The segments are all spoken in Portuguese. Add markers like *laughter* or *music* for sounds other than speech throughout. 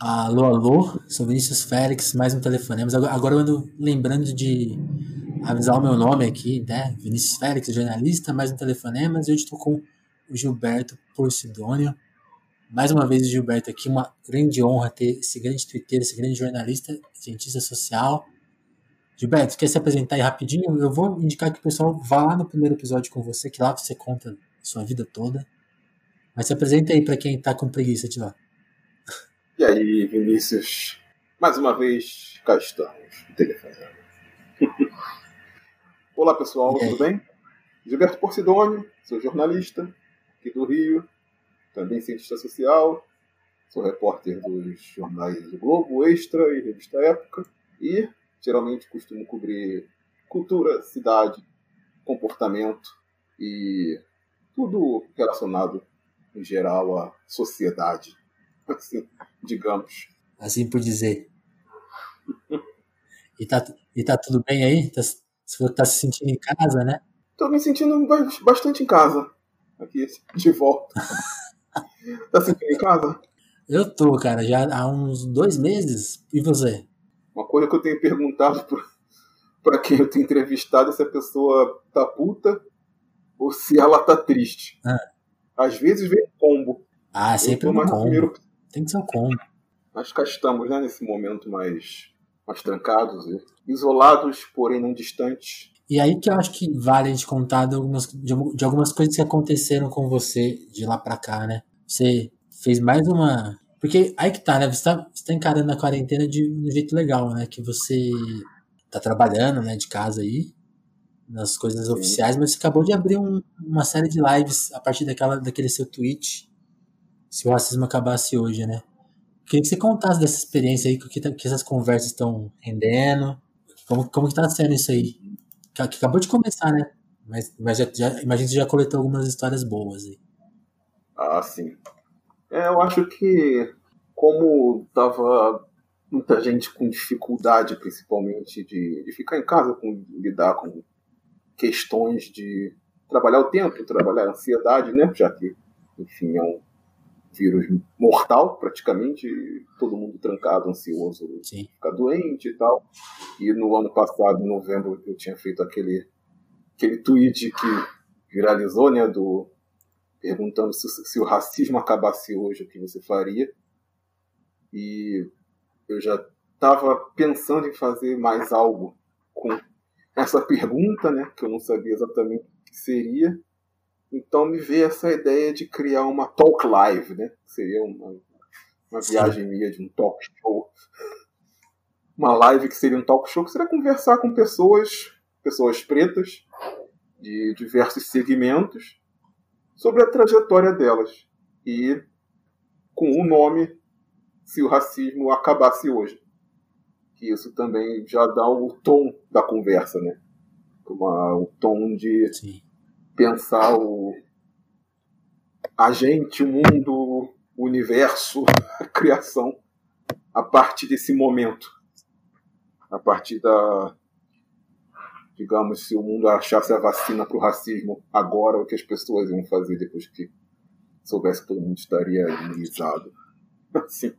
Alô, alô, sou Vinícius Félix, mais um telefonema. Agora eu ando lembrando de avisar o meu nome aqui, né? Vinícius Félix, jornalista, mais um telefonema. E hoje estou com o Gilberto Porcidônio. Mais uma vez Gilberto aqui, uma grande honra ter esse grande twitteiro, esse grande jornalista, cientista social. Gilberto, quer se apresentar aí rapidinho? Eu vou indicar que o pessoal vá lá no primeiro episódio com você, que lá você conta sua vida toda. Mas se apresenta aí para quem está com preguiça de lá. E aí, Vinícius? Mais uma vez, cá estamos, telefonando. *laughs* Olá, pessoal, tudo bem? Gilberto Porcidônio, sou jornalista aqui do Rio, também cientista social, sou repórter dos jornais do Globo, Extra e Revista Época, e geralmente costumo cobrir cultura, cidade, comportamento e tudo relacionado, em geral, à sociedade *laughs* assim, digamos. Assim por dizer. E tá, e tá tudo bem aí? Tá, você tá se sentindo em casa, né? Tô me sentindo bastante em casa. Aqui, de volta. *laughs* tá sentindo em casa? Eu tô, cara, já há uns dois meses. E você? Uma coisa que eu tenho perguntado para quem eu tenho entrevistado é se a pessoa tá puta ou se ela tá triste. Ah. Às vezes vem combo. Ah, sempre um combo. Primeiro, tem que ser um combo. Nós cá estamos, né, nesse momento mais, mais trancados, isolados, porém não distantes. E aí que eu acho que vale a gente contar de algumas, de, algumas coisas que aconteceram com você de lá pra cá, né? Você fez mais uma. Porque aí que tá, né? Você tá, você tá encarando a quarentena de um jeito legal, né? Que você tá trabalhando, né, de casa aí, nas coisas Sim. oficiais, mas você acabou de abrir um, uma série de lives a partir daquela, daquele seu tweet se o racismo acabasse hoje, né? Queria que você contasse dessa experiência aí, que, que essas conversas estão rendendo, como, como que tá sendo isso aí? Que, acabou de começar, né? Mas, mas já, já, que já coletou algumas histórias boas aí. Ah, sim. É, eu acho que como tava muita gente com dificuldade, principalmente, de, de ficar em casa, com lidar com questões de trabalhar o tempo, trabalhar a ansiedade, né? Já que, enfim, é um vírus mortal, praticamente, todo mundo trancado, ansioso, Sim. ficar doente e tal. E no ano passado, em novembro, eu tinha feito aquele, aquele tweet que viralizou, né, do, perguntando se, se o racismo acabasse hoje, o que você faria. E eu já estava pensando em fazer mais algo com essa pergunta, né, que eu não sabia exatamente o que seria. Então me veio essa ideia de criar uma talk live, né? Seria uma, uma viagem minha de um talk show. Uma live que seria um talk show, que seria conversar com pessoas, pessoas pretas, de diversos segmentos, sobre a trajetória delas. E com o nome Se o Racismo Acabasse Hoje. Que isso também já dá o tom da conversa, né? Uma, o tom de. Sim pensar o, a gente, o mundo, o universo, *laughs* a criação, a partir desse momento. A partir da. Digamos, se o mundo achasse a vacina para o racismo agora, o que as pessoas iam fazer depois que soubesse que todo mundo estaria imunizado. *laughs* Assim.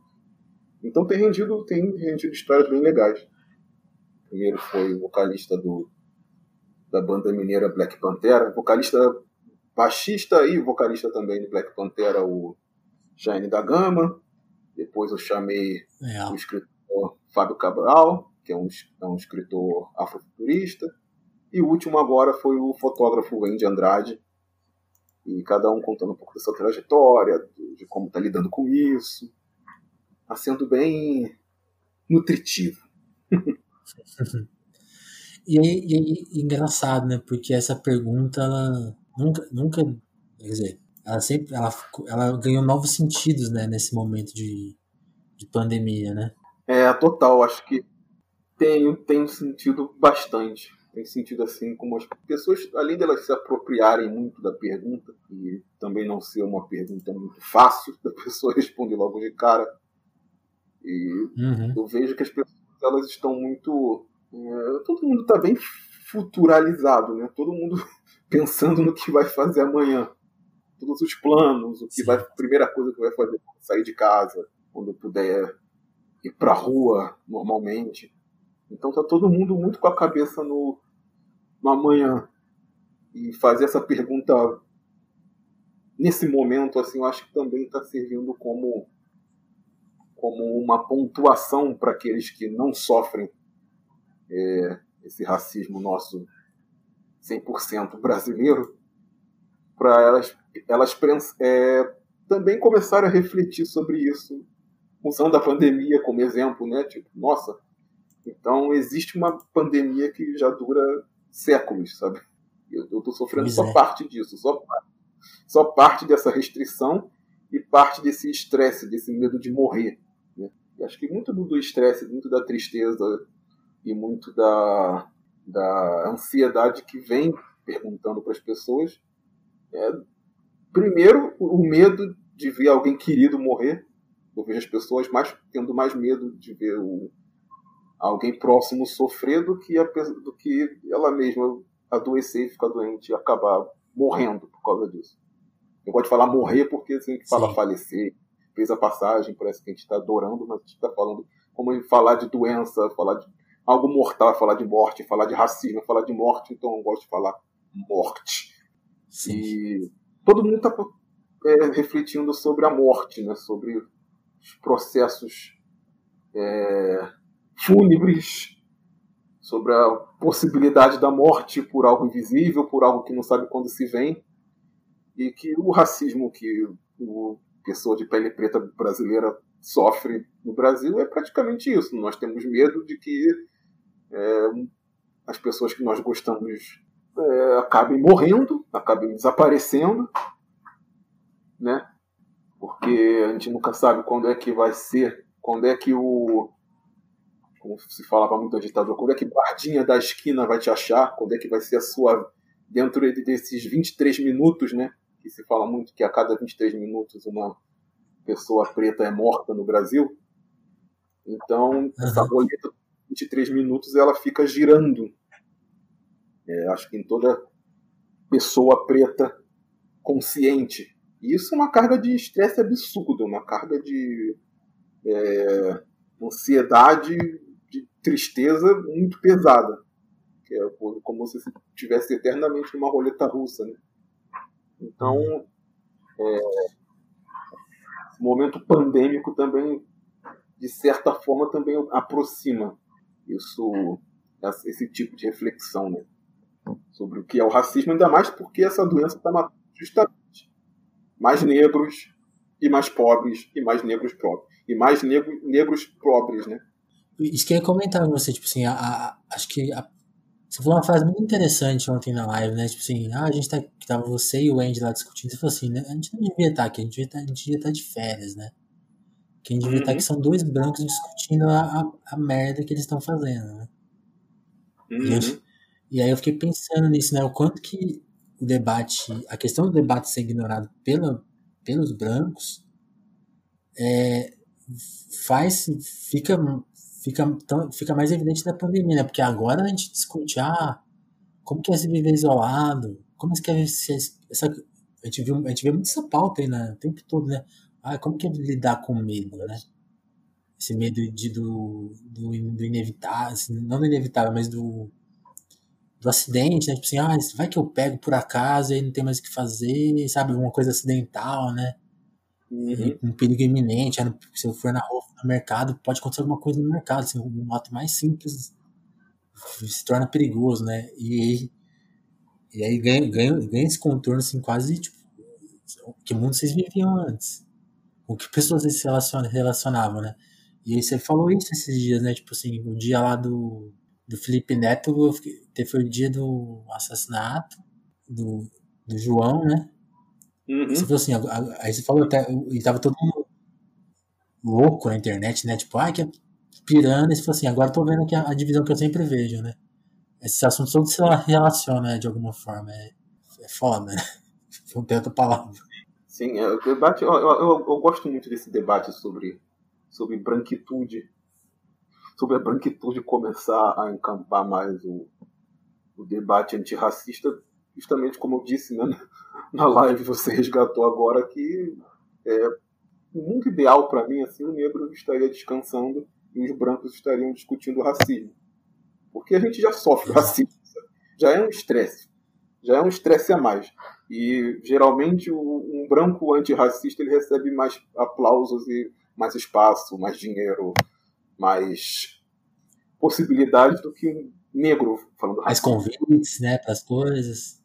Então tem rendido, tem rendido histórias bem legais. Primeiro foi o vocalista do da banda mineira Black Pantera, vocalista, baixista e vocalista também do Black Pantera, o Jaime da Gama. Depois eu chamei é. o escritor Fábio Cabral, que é um, é um escritor afrofuturista. E o último agora foi o fotógrafo Andy Andrade. E cada um contando um pouco da sua trajetória, de como está lidando com isso. Está sendo bem nutritivo. *laughs* E é, e é engraçado, né? Porque essa pergunta, ela nunca, nunca, quer dizer, ela sempre, ela, ela ganhou novos sentidos, né? Nesse momento de, de pandemia, né? É, total. Acho que tem, tem sentido bastante. Tem sentido assim, como as pessoas, além delas se apropriarem muito da pergunta, e também não ser uma pergunta muito fácil da *laughs* pessoa responder logo de cara, e uhum. eu vejo que as pessoas elas estão muito é, todo mundo está bem futuralizado, né? Todo mundo *laughs* pensando no que vai fazer amanhã. Todos os planos, o que vai, a primeira coisa que vai fazer quando sair de casa, quando puder ir para a rua normalmente. Então tá todo mundo muito com a cabeça no, no amanhã. E fazer essa pergunta nesse momento, assim, eu acho que também está servindo como, como uma pontuação para aqueles que não sofrem é, esse racismo nosso 100% brasileiro, para elas, elas é, também começarem a refletir sobre isso, usando a pandemia como exemplo, né? Tipo, nossa, então existe uma pandemia que já dura séculos, sabe? Eu estou sofrendo pois só é. parte disso, só, só parte dessa restrição e parte desse estresse, desse medo de morrer. Né? Acho que muito do estresse, muito da tristeza e muito da, da ansiedade que vem perguntando para as pessoas é, primeiro, o medo de ver alguém querido morrer. Eu vejo as pessoas mais tendo mais medo de ver o, alguém próximo sofrer do que, a, do que ela mesma adoecer e ficar doente e acabar morrendo por causa disso. Eu gosto de falar morrer porque assim, a gente fala Sim. falecer, fez a passagem, parece que a gente está adorando, mas a gente está falando como falar de doença, falar de algo mortal, falar de morte, falar de racismo, falar de morte, então eu gosto de falar morte. Sim. E todo mundo está é, refletindo sobre a morte, né? sobre os processos é, fúnebres, sobre a possibilidade da morte por algo invisível, por algo que não sabe quando se vem, e que o racismo que o pessoa de pele preta brasileira sofre no Brasil é praticamente isso. Nós temos medo de que é, as pessoas que nós gostamos é, acabem morrendo, acabem desaparecendo, né? Porque a gente nunca sabe quando é que vai ser, quando é que o como se falava muito da ditadura, quando é que guardinha da esquina vai te achar, quando é que vai ser a sua dentro desses 23 minutos, né? Que se fala muito que a cada 23 minutos uma pessoa preta é morta no Brasil. Então, essa roleta de 23 minutos ela fica girando. É, acho que em toda pessoa preta consciente. E isso é uma carga de estresse absurda, uma carga de é, ansiedade de tristeza muito pesada. É como se estivesse eternamente numa roleta russa. Né? Então, é, momento pandêmico também, de certa forma, também aproxima isso, esse tipo de reflexão né? sobre o que é o racismo, ainda mais porque essa doença está matando justamente mais negros e mais pobres e mais negros pobres e mais negro, negros pobres, né? Isso que eu ia comentar com você, tipo assim, a, a, acho que a, você falou uma frase muito interessante ontem na live, né? Tipo assim, ah, a gente tá, tava você e o Andy lá discutindo, você falou assim, né? A gente não devia estar tá aqui, a gente devia estar, tá, a gente devia estar tá de férias, né? Quem devia uhum. estar aqui são dois brancos discutindo a, a, a merda que eles estão fazendo, né? Uhum. E, eu, e, aí eu fiquei pensando nisso, né? O quanto que o debate, a questão do debate ser ignorado pela, pelos brancos é, faz, fica fica, tão, fica mais evidente na pandemia, né? Porque agora a gente discute, ah, como que é se viver isolado? Como é que é se, essa, a gente viu, a gente vê muito essa pauta aí, né? O tempo todo, né? Ah, como que é lidar com medo, né? Esse medo de, do, do, do inevitável, assim, não do inevitável, mas do, do acidente, né? Tipo assim, ah, vai que eu pego por acaso e não tem mais o que fazer, sabe? Uma coisa acidental, né? Uhum. Um perigo iminente, se eu for na rua no mercado, pode acontecer alguma coisa no mercado, assim, um ato mais simples se torna perigoso, né? E, e aí ganha, ganha, ganha esse contorno, assim, quase, tipo, que mundo vocês viviam antes? Com que pessoas se relacionavam, né? E aí você falou isso esses dias, né? Tipo assim, o dia lá do, do Felipe Neto, foi o dia do assassinato do, do João, né? Uhum. Você falou assim, aí você falou até, e tava todo mundo louco na internet, né? Tipo, ai, que é pirando. E você falou assim, agora tô vendo aqui a, a, divisão que eu sempre vejo, né? Esses assuntos todos se relacionam né, de alguma forma. É, é foda, né? Não *laughs* tem outra palavra. Sim, é, o debate, eu, eu, eu, gosto muito desse debate sobre, sobre branquitude. Sobre a branquitude começar a encampar mais o, o debate antirracista, justamente como eu disse né, *laughs* na live, você resgatou agora que é, no mundo ideal para mim, assim, o negro estaria descansando e os brancos estariam discutindo racismo. Porque a gente já sofre *laughs* racismo, já é um estresse, já é um estresse a mais. E geralmente um branco antirracista ele recebe mais aplausos e mais espaço, mais dinheiro, mais possibilidades do que um negro falando Mais convites, né, para as coisas.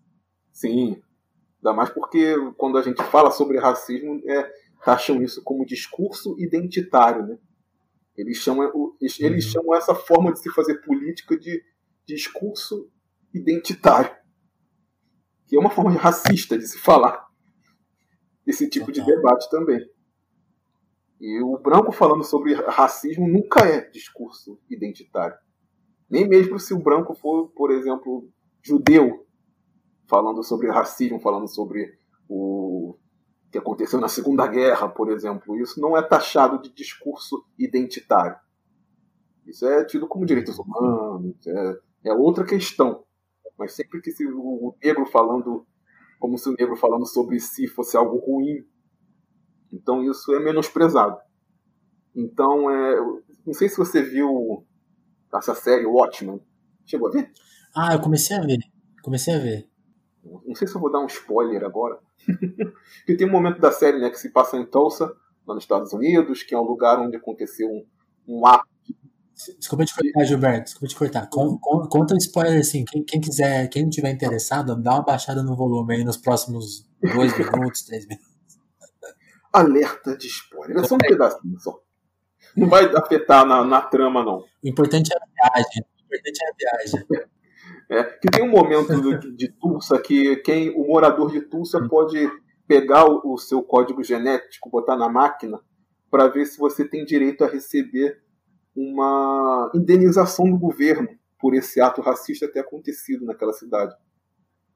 Sim. Ainda mais porque quando a gente fala sobre racismo, é, taxam isso como discurso identitário, né? Eles chamam, eles uhum. chamam essa forma de se fazer política de discurso identitário, que é uma forma racista de se falar esse tipo de debate também. E o branco falando sobre racismo nunca é discurso identitário. Nem mesmo se o branco for, por exemplo, judeu, falando sobre racismo, falando sobre o que aconteceu na Segunda Guerra, por exemplo. Isso não é taxado de discurso identitário. Isso é tido como direitos humanos, é, é outra questão. Mas sempre que se, o negro falando, como se o negro falando sobre si fosse algo ruim, então isso é menosprezado. Então, é, não sei se você viu essa série Watchmen. Chegou a ver? Ah, eu comecei a ver. Comecei a ver. Não sei se eu vou dar um spoiler agora. *laughs* Porque tem um momento da série né, que se passa em Tulsa, lá nos Estados Unidos, que é um lugar onde aconteceu um, um ato. Desculpa te cortar, Gilberto. Desculpa te cortar. Con, con, conta um spoiler assim. Quem, quem quiser, quem tiver interessado, dá uma baixada no volume aí nos próximos dois *laughs* minutos, três minutos. Alerta de spoiler. É só um pedacinho só. Não vai afetar na, na trama, não. O importante é a viagem. O importante é a viagem. É, que tem um momento de, de Tulsa que quem, o morador de Tulsa hum. pode pegar o, o seu código genético, botar na máquina, para ver se você tem direito a receber uma indenização do governo por esse ato racista ter acontecido naquela cidade.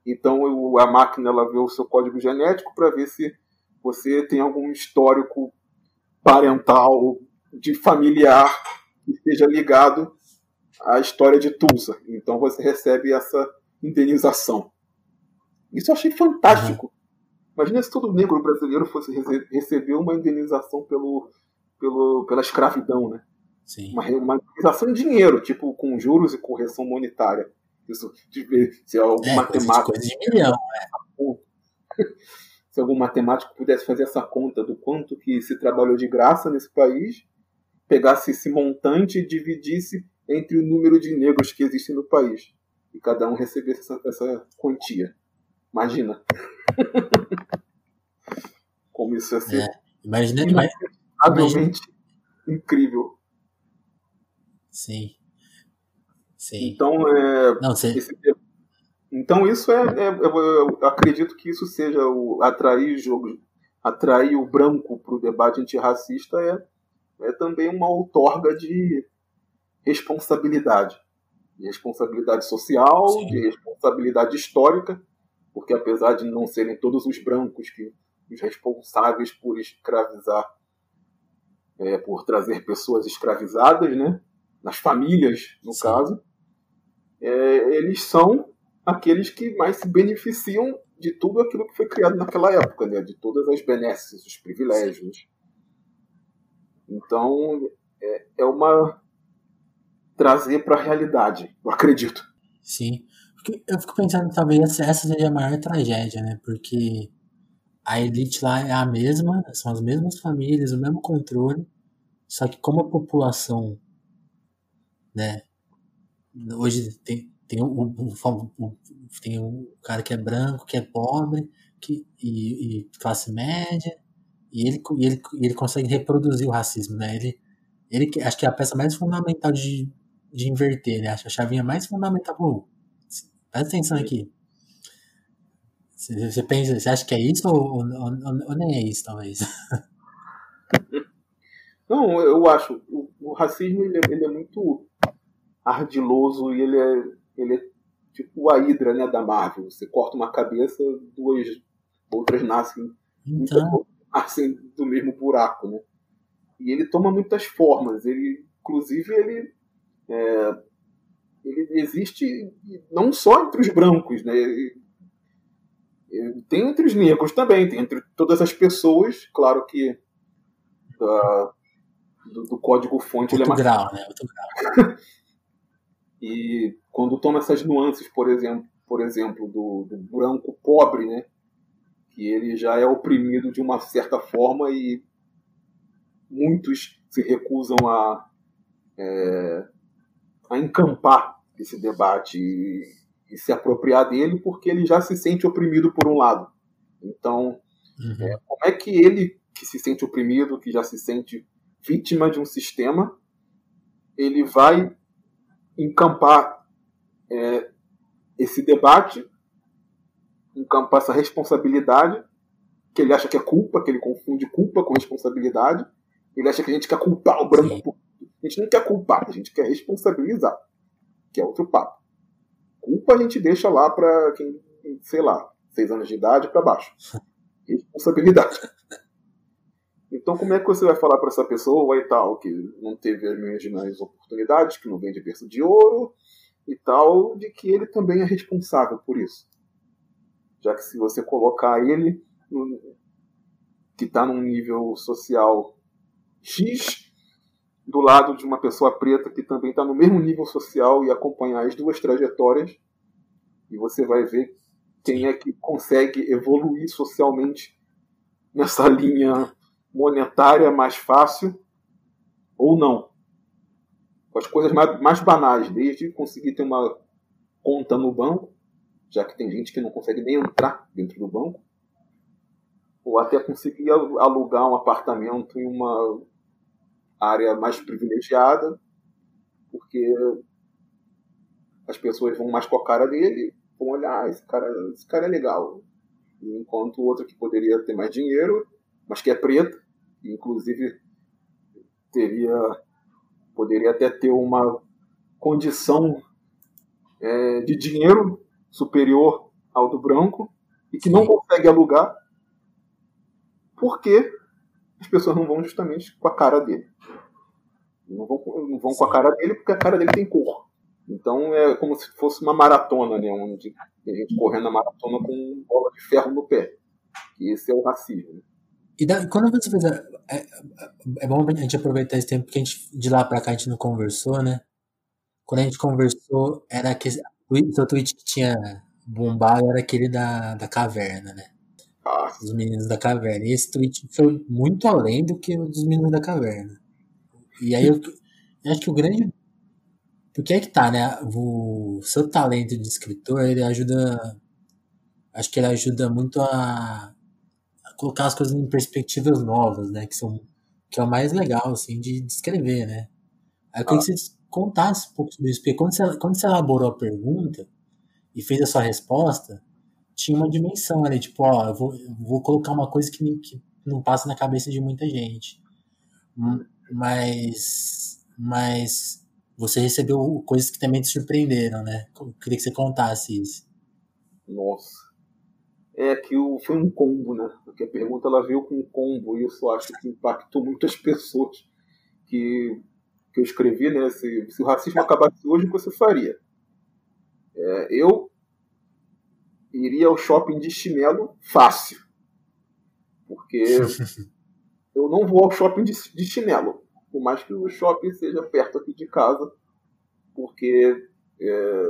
Então a máquina ela vê o seu código genético para ver se você tem algum histórico parental, de familiar que esteja ligado à história de Tulsa. Então você recebe essa indenização. Isso eu achei fantástico. Imagina se todo negro brasileiro fosse receber uma indenização pelo, pelo, pela escravidão, né? Sim. Uma, uma indenização em dinheiro, tipo com juros e correção monetária. Isso, de, se algum é, matemático. Coisa de milhão, *laughs* né? se algum matemático pudesse fazer essa conta do quanto que se trabalhou de graça nesse país, pegasse esse montante e dividisse entre o número de negros que existem no país. E cada um recebesse essa, essa quantia. Imagina. *laughs* Como isso ia ser. É, imagina, imagina. incrível. Sim. Sim. Então, é, Não, esse, então isso é, é, eu acredito que isso seja o atrair jogo, atrair o branco para o debate antirracista é é também uma outorga de responsabilidade. De responsabilidade social, Sim. de responsabilidade histórica, porque apesar de não serem todos os brancos que os responsáveis por escravizar, é, por trazer pessoas escravizadas, né, nas famílias, no Sim. caso, é, eles são aqueles que mais se beneficiam de tudo aquilo que foi criado naquela época, né, de todas as benesses, os privilégios. Então, é, é uma. trazer para a realidade, eu acredito. Sim. Porque eu fico pensando, talvez essa seja a maior tragédia, né? Porque a elite lá é a mesma, são as mesmas famílias, o mesmo controle, só que como a população, né? Hoje tem, tem, um, tem cara que é branco, que é pobre, que, e, e classe média, e ele, e ele, ele consegue reproduzir o racismo, né? Ele, ele acho que é a peça mais fundamental de, de inverter, né? Acho a chavinha mais fundamental. Pô, presta atenção aqui. Você, pensa, você acha que é isso ou, ou, ou, ou nem é isso, talvez? *laughs* Não, eu acho. O, o racismo ele, é, ele, é muito ardiloso e ele é, ele é tipo a hidra né, da Marvel. Você corta uma cabeça, duas outras nascem. Então nascem do mesmo buraco, né? E ele toma muitas formas. Ele, inclusive, ele, é, ele existe não só entre os brancos, né? tem entre os negros também, tem entre todas as pessoas. Claro que da, do, do código-fonte. Outro é mais... grau, né? Outro grau. *laughs* e quando toma essas nuances, por exemplo, por exemplo do, do branco pobre, né? que ele já é oprimido de uma certa forma e muitos se recusam a, é, a encampar esse debate e, e, se apropriar dele porque ele já se sente oprimido por um lado. Então, uhum. é, como é que ele, que se sente oprimido, que já se sente vítima de um sistema, ele vai encampar é, esse debate, encampar essa responsabilidade, que ele acha que é culpa, que ele confunde culpa com responsabilidade. Ele acha que a gente quer culpar o branco. Por... A gente não quer culpar, a gente quer responsabilizar, que é outro papo. Culpa a gente deixa lá para quem, sei lá, seis anos de idade para baixo. *laughs* Responsabilidade. Então, como é que você vai falar para essa pessoa e tal, que não teve as mesmas oportunidades, que não vem de berço de ouro e tal, de que ele também é responsável por isso? Já que se você colocar ele, no, que está num nível social X, do lado de uma pessoa preta que também está no mesmo nível social e acompanhar as duas trajetórias, e você vai ver quem é que consegue evoluir socialmente nessa linha monetária mais fácil ou não. Com as coisas mais, mais banais, desde conseguir ter uma conta no banco, já que tem gente que não consegue nem entrar dentro do banco, ou até conseguir alugar um apartamento em uma área mais privilegiada, porque as pessoas vão mais com a cara dele, vão olhar, ah, esse cara, esse cara é legal. Enquanto o outro que poderia ter mais dinheiro mas que é preta, inclusive teria poderia até ter uma condição é, de dinheiro superior ao do branco e que não consegue alugar porque as pessoas não vão justamente com a cara dele. Não vão, não vão com a cara dele porque a cara dele tem cor. Então é como se fosse uma maratona, né? Onde tem gente correndo a maratona com bola de ferro no pé. E esse é o racismo. E da, quando você fez. A, é, é, bom a gente aproveitar esse tempo, porque a gente, de lá pra cá a gente não conversou, né? Quando a gente conversou, era que o seu tweet que tinha bombado era aquele da, da caverna, né? Ah. Os meninos da caverna. E esse tweet foi muito além do que o dos meninos da caverna. E aí eu, eu acho que o grande. Porque é que tá, né? O seu talento de escritor, ele ajuda. Acho que ele ajuda muito a colocar as coisas em perspectivas novas, né? Que são que é o mais legal, assim, de, descrever, né? Aí eu queria ah. que você contasse um pouco sobre isso, porque quando você, quando você elaborou a pergunta e fez a sua resposta, tinha uma dimensão ali, tipo, ó, eu vou, eu vou colocar uma coisa que, que não passa na cabeça de muita gente. Hum, mas, mas você recebeu coisas que também te surpreenderam, né? Eu queria que você contasse isso. Nossa é que o, foi um combo, né? Porque a pergunta ela veio com um combo e isso acho que impactou muitas pessoas que, que eu escrevi, né? Se, se o racismo acabasse hoje, o que você faria? É, eu iria ao shopping de chinelo fácil, porque *laughs* eu não vou ao shopping de, de chinelo, por mais que o shopping seja perto aqui de casa, porque é,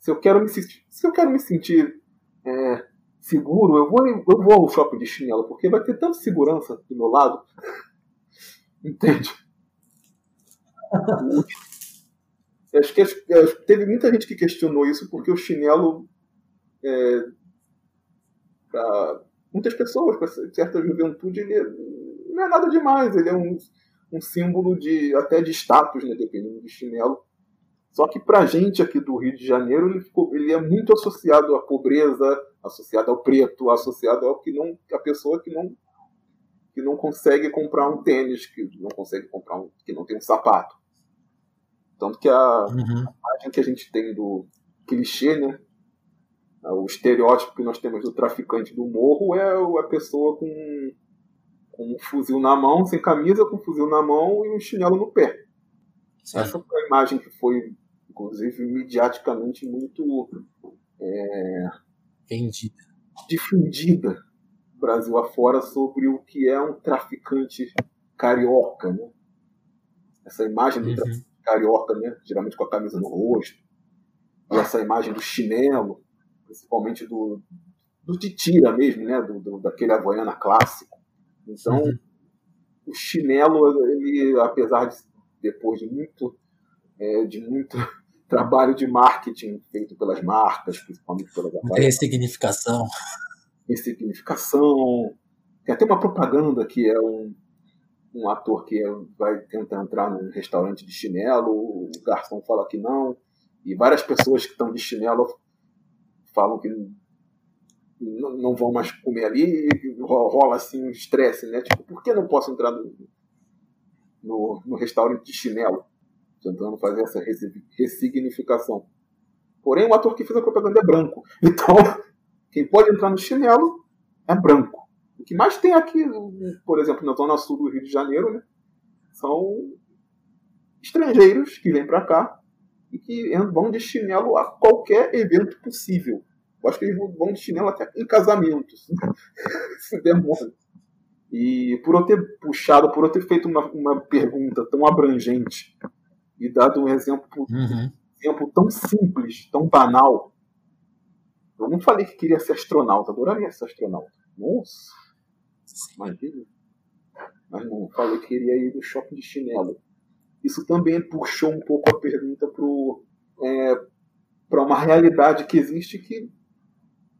se eu quero me sentir, se eu quero me sentir é, seguro, eu vou, eu vou ao shopping de chinelo, porque vai ter tanta segurança do meu lado. *laughs* Entende? acho que teve muita gente que questionou isso porque o chinelo é, para muitas pessoas, para certa juventude, ele é, não é nada demais, ele é um, um símbolo de até de status, né, dependendo do chinelo. Só que para gente aqui do Rio de Janeiro, ele, ele é muito associado à pobreza, associado ao preto, associado ao que não, a pessoa que não, que não consegue comprar um tênis, que não consegue comprar um, que não tem um sapato. Tanto que a, uhum. a imagem que a gente tem do clichê, né? O estereótipo que nós temos do traficante do morro é a pessoa com, com um fuzil na mão, sem camisa, com um fuzil na mão e um chinelo no pé. Sim. Essa foi a imagem que foi inclusive mediaticamente muito é, vendida, difundida Brasil afora sobre o que é um traficante carioca, né? Essa imagem do uhum. carioca, né? Geralmente com a camisa no rosto. E essa imagem do chinelo, principalmente do, do de tira mesmo, né? Do, do daquele havaiana clássico. Então, uhum. o chinelo, ele, apesar de depois de muito, é, de muito trabalho de marketing feito pelas marcas, principalmente pelas Muita ressignificação. Ressignificação. Tem até uma propaganda que é um, um ator que é, vai tentar entrar num restaurante de chinelo, o garçom fala que não, e várias pessoas que estão de chinelo falam que não vão mais comer ali, rola assim um estresse, né? Tipo, por que não posso entrar no, no, no restaurante de chinelo? Tentando fazer essa ressignificação. Porém, o ator que fez a propaganda é branco. *laughs* Então, quem pode entrar no chinelo é branco. O que mais tem aqui, por exemplo, na zona sul do Rio de Janeiro, né, são estrangeiros que vêm para cá e que vão de chinelo a qualquer evento possível. Eu acho que eles vão de chinelo até em casamentos. *laughs* Se demora. E por eu ter puxado, por eu ter feito uma, uma pergunta tão abrangente e dado um exemplo, uhum. exemplo tão simples, tão banal, eu não falei que queria ser astronauta, adoraria ser astronauta. Nossa, imagina. Mas não, falei que queria ir no shopping de chinelo. Isso também puxou um pouco a pergunta para é, uma realidade que existe que,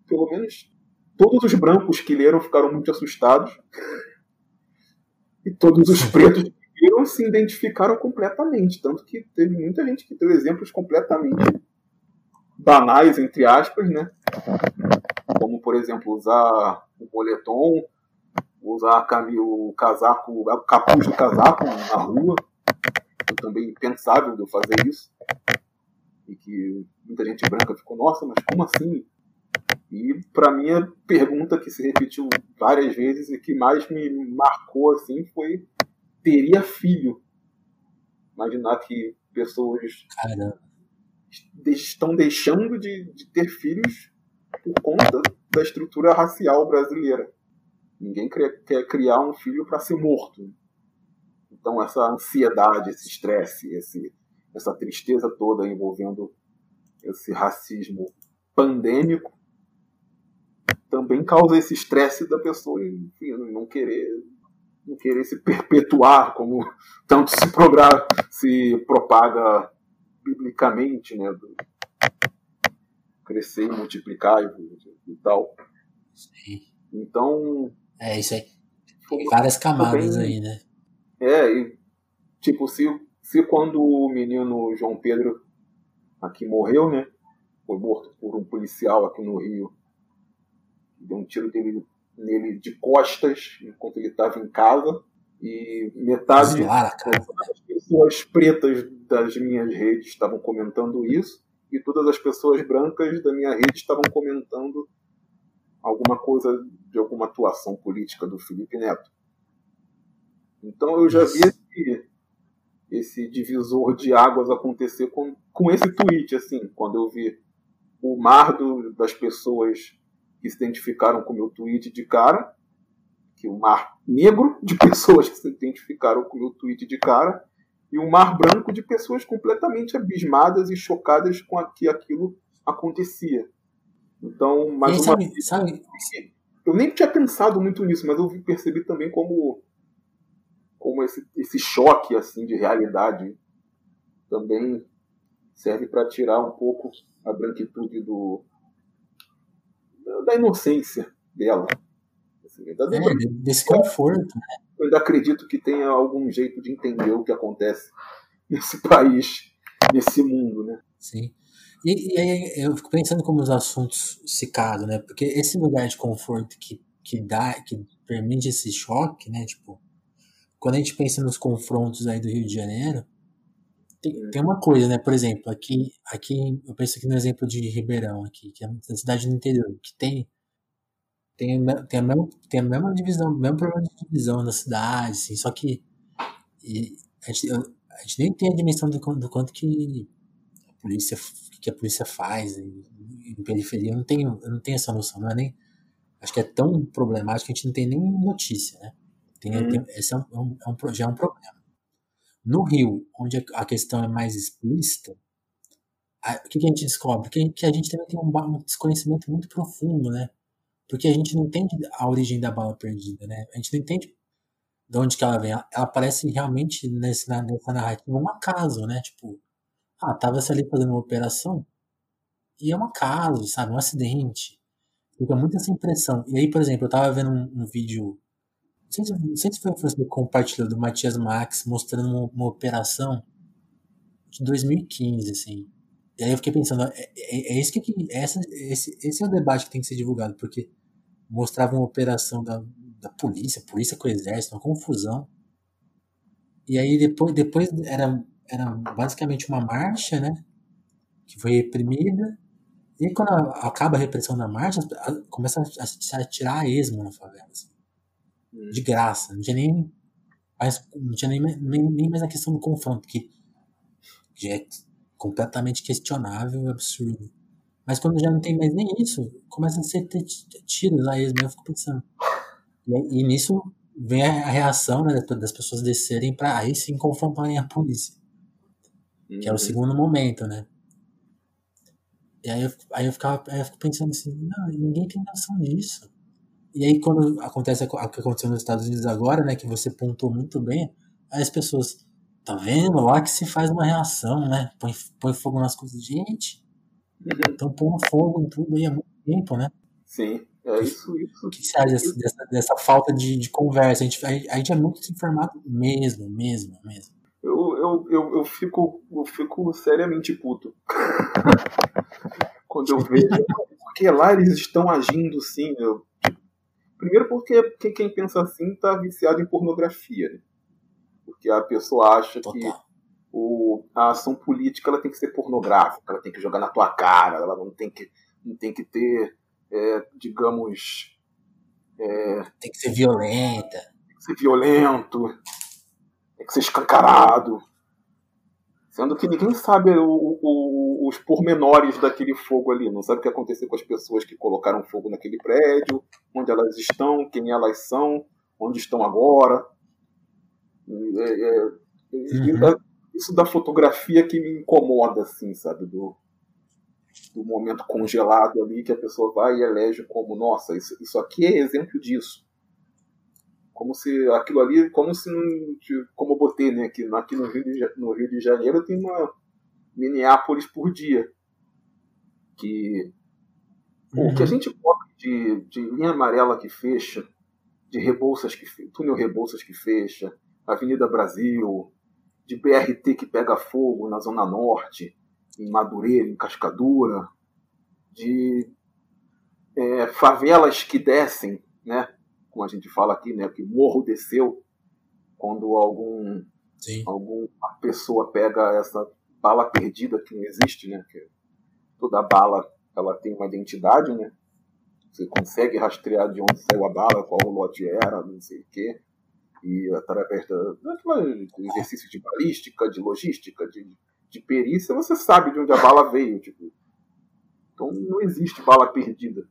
pelo menos, todos os brancos que leram ficaram muito assustados. E todos os pretos leram se identificaram completamente. Tanto que teve muita gente que deu exemplos completamente banais, entre aspas, né? Como, por exemplo, usar o moletom, usar o casaco, o capuz do casaco na rua. Foi também impensável de eu fazer isso. E que muita gente branca ficou, nossa, mas como assim? E para mim a pergunta que se repetiu várias vezes e que mais me marcou assim foi teria filho. Imaginar que pessoas Caramba. estão deixando de, de ter filhos por conta da estrutura racial brasileira. Ninguém quer criar um filho para ser morto. Então essa ansiedade, esse estresse, esse, essa tristeza toda envolvendo esse racismo pandêmico também causa esse estresse da pessoa enfim, não querer não querer se perpetuar como tanto se, progra se propaga biblicamente, né? Do crescer e multiplicar e, tal. Sim. Então. É isso aí. Tem várias camadas aí, né? É, e tipo, se, se quando o menino João Pedro aqui morreu, né? Foi morto por um policial aqui no Rio deu um tiro dele, nele de costas enquanto ele estava em casa. E metade das pessoas pretas das minhas redes estavam comentando isso, e todas as pessoas brancas da minha rede estavam comentando alguma coisa de alguma atuação política do Felipe Neto. Então eu já vi esse, esse divisor de águas acontecer com, com esse tweet, assim, quando eu vi o mar do, das pessoas que se identificaram com o meu tweet de cara, que um mar negro de *laughs* pessoas que se identificaram com o meu tweet de cara, e um mar branco de pessoas completamente abismadas e chocadas com que aquilo acontecia. Então, mais uma sabe, vez, sabe? eu nem tinha pensado muito nisso, mas eu percebi também como como esse, esse choque assim de realidade também serve para tirar um pouco a branquitude do, da inocência dela. Assim, é, desse conforto. Né? Eu ainda acredito que tenha algum jeito de entender o que acontece nesse *laughs* país, nesse mundo, né? Sim. E, e aí eu fico pensando como os assuntos se casam, né? Porque esse lugar de conforto que, que dá, que permite esse choque, né? Tipo, quando a gente pensa nos confrontos aí do Rio de Janeiro, tem, tem uma coisa, né? Por exemplo, aqui, aqui eu penso aqui no exemplo de Ribeirão, aqui, que é uma cidade do interior, que tem tem, tem, a, mesma, tem a mesma divisão, o mesmo problema de divisão da cidade, assim, só que e, a, gente, a gente nem tem a dimensão do, do quanto que a polícia que a polícia faz em, em, periferia, eu não tenho, eu não tenho essa noção, não é nem acho que é tão problemático que a gente não tem nem notícia, né? Tem, hum. tem, esse é um, é um, é já é um problema. No Rio, onde a questão é mais explícita, o que, a gente descobre? Que, a gente também tem um, desconhecimento muito profundo, né? Porque a gente não entende a origem da bala perdida, né? A gente não entende de onde que ela vem. Ela aparece realmente nesse, nessa narrativa um acaso, né? Tipo, ah, tava ali fazendo uma operação e é um acaso, sabe? Um acidente. Fica muito essa impressão. E aí, por exemplo, eu tava vendo um, um vídeo sei, se, não sei se foi você compartilhou do Matias Max mostrando uma, uma, operação de 2015, assim. E aí eu fiquei pensando, é, é, é isso que, essa, esse, esse é o debate que tem que ser divulgado, porque mostrava uma operação da, da polícia, polícia com o exército, uma confusão. E aí depois, depois era, era basicamente uma marcha, né? Que foi reprimida. E quando acaba a repressão da marcha, começa a, se atirar a esmo na favela. Assim de graça. Não tinha nem, mais, não tinha nem, nem, nem mais a questão do confronto, que já é completamente questionável e absurdo. Mas quando já não tem mais nem isso, começa a ser tiros a eles Eu fico pensando. E, e, nisso vem a reação né, das pessoas descerem para aí sim confrontarem a polícia. Uhum. Que é o uhum. segundo momento, né? E aí eu, aí eu, ficava, aí eu fico pensando assim, não, ninguém tem noção disso. E aí, quando acontece o que aconteceu nos Estados Unidos agora, né, que você pontuou muito bem, aí as pessoas, tá vendo? Lá que se faz uma reação, né? Põe, põe fogo nas coisas. Gente, então põe fogo em tudo aí há muito tempo, né? Sim, é isso. isso o que você acha dessa, dessa, dessa falta de, de, conversa? A gente, a, gente é muito informado mesmo, mesmo, mesmo. Eu, eu, eu, eu, fico, eu fico seriamente puto. *laughs* Quando eu *laughs* vejo. Porque lá eles estão agindo sim, eu, Primeiro porque, quem pensa assim está viciado em pornografia. Né? Porque a pessoa acha Total. que o, a ação política ela tem que ser pornográfica, ela tem que jogar na tua cara, ela não tem que, não tem que ter, é, digamos. É, tem que ser violenta. Tem que ser violento, tem que ser escancarado. Sendo que ninguém sabe o, o, os pormenores daquele fogo ali, não sabe o que aconteceu com as pessoas que colocaram fogo naquele prédio, onde elas estão, quem elas são, onde estão agora. É, é, uhum. é, isso da fotografia que me incomoda, assim, sabe? Do, do momento congelado ali que a pessoa vai e elege como, nossa, isso, isso aqui é exemplo disso. Como se aquilo ali, como se não. Como eu botei, né? Aqui, aqui no, Rio de, no Rio de Janeiro tem uma Minneapolis por dia. Que. Uhum. O que a uhum. gente coloca de, de linha amarela que fecha, de Rebouças que túnel Rebouças que fecha, Avenida Brasil, de BRT que pega fogo na Zona Norte, em Madureira, em Cascadura, de é, favelas que descem, né? como a gente fala aqui, né, que morro desceu quando algum Sim. alguma pessoa pega essa bala perdida que não existe, né, que toda bala ela tem uma identidade, né? Você consegue rastrear de onde saiu a bala, qual o lote era, não sei o quê. E através do exercício de balística, de logística, de, de perícia, você sabe de onde a bala veio. Tipo. Então não existe bala perdida.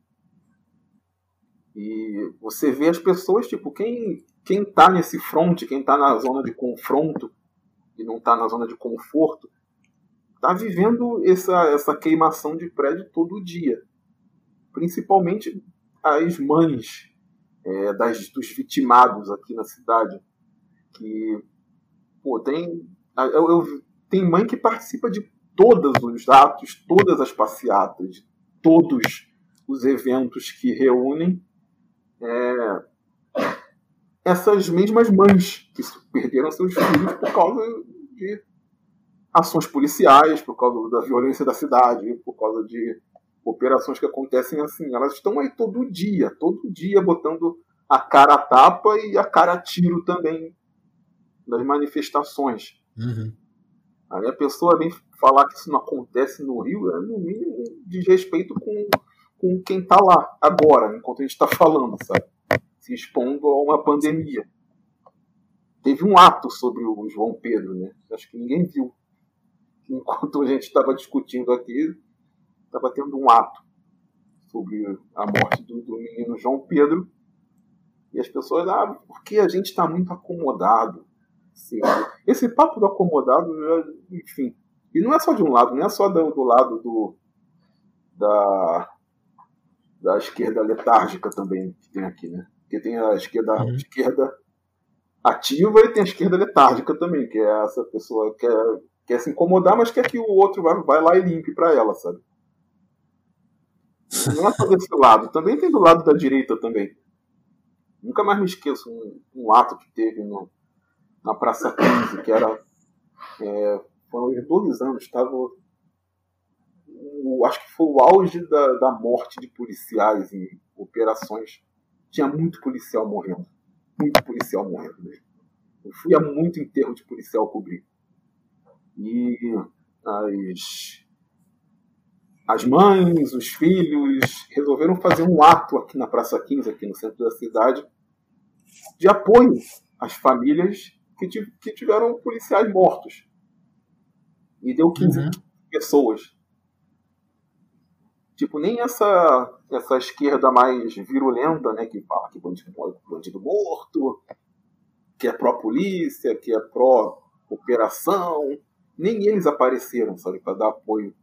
E você vê as pessoas, tipo, quem, quem tá nesse front, quem tá na zona de confronto e não tá na zona de conforto, tá vivendo essa, essa queimação de prédio todo dia. Principalmente as mães é, das, dos vitimados aqui na cidade. Que, pô, tem. Eu, eu, tem mãe que participa de todos os atos, todas as passeatas, todos os eventos que reúnem é, essas mesmas mães que perderam seus filhos por causa de ações policiais, por causa da violência da cidade, por causa de operações que acontecem assim. Elas estão aí todo dia, todo dia botando a cara a tapa e a cara a tiro também das manifestações. Uhum. Aí a pessoa vem falar que isso não acontece no Rio, é no mínimo desrespeito com com quem está lá agora, enquanto a gente está falando, sabe? Se expondo a uma pandemia. Teve um ato sobre o João Pedro, né? Acho que ninguém viu. Enquanto a gente estava discutindo aqui, estava tendo um ato sobre a morte do, do menino João Pedro. E as pessoas, ah, porque a gente está muito acomodado. Assim, esse papo do acomodado, enfim. E não é só de um lado, não é só do, do lado do, da, da esquerda letárgica também que tem aqui, né? Porque tem a esquerda, uhum. esquerda ativa e tem a esquerda letárgica também, que é essa pessoa que quer, quer se incomodar, mas quer que o outro vai, vai lá e limpe para ela, sabe? Não é só desse lado, também tem do lado da direita também. Nunca mais me esqueço um, um ato que teve no, na Praça 15, que era. É, foram dois anos, estava. Acho que foi o auge da, da morte de policiais em operações. Tinha muito policial morrendo. Muito policial morrendo mesmo. Eu fui a muito enterro de policial cobrir. E as, as mães, os filhos resolveram fazer um ato aqui na Praça 15, aqui no centro da cidade, de apoio às famílias que, que tiveram policiais mortos. E deu 15 uhum. pessoas. Tipo, nem essa, essa esquerda mais virulenta, né, que fala que bandido, bandido morto, que é pró-polícia, que é pró-operação, nem eles apareceram, sabe, para dar apoio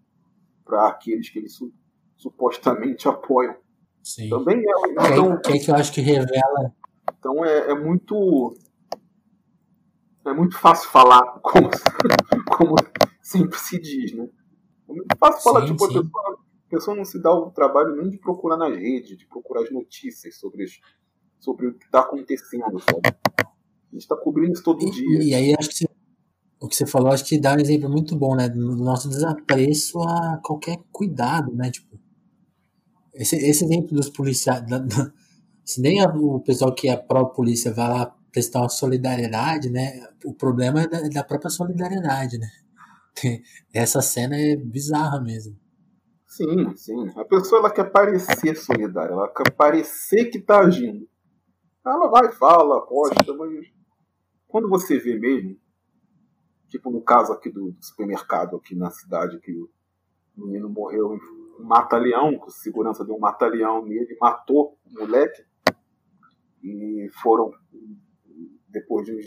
para aqueles que eles su supostamente *laughs* apoiam. Sim. Também é. Então, que, que eu acho que revela. Então é, é muito. É muito fácil falar *laughs* como, como sempre se diz, né? É muito fácil falar, sim, tipo, sim. A, pessoa, a pessoa não se dá o trabalho nem de procurar na rede, de procurar as notícias sobre, sobre o que está acontecendo, sabe? A gente está cobrindo isso todo e, dia. E aí acho que você o que você falou, acho que dá um exemplo muito bom, né? Do nosso desapreço a qualquer cuidado, né? Tipo, esse, esse exemplo dos policiais. Da, da, se nem a, o pessoal que é pró-polícia vai lá prestar uma solidariedade, né? O problema é da, da própria solidariedade, né? Essa cena é bizarra mesmo. Sim, sim. A pessoa ela quer parecer solidária, ela quer parecer que está agindo. Ela vai, fala, aposta, mas quando você vê mesmo, Tipo no caso aqui do, supermercado aqui na cidade, que o menino morreu em um mata-leão, com segurança de um mata-leão nele, matou o moleque. E foram, depois de uns,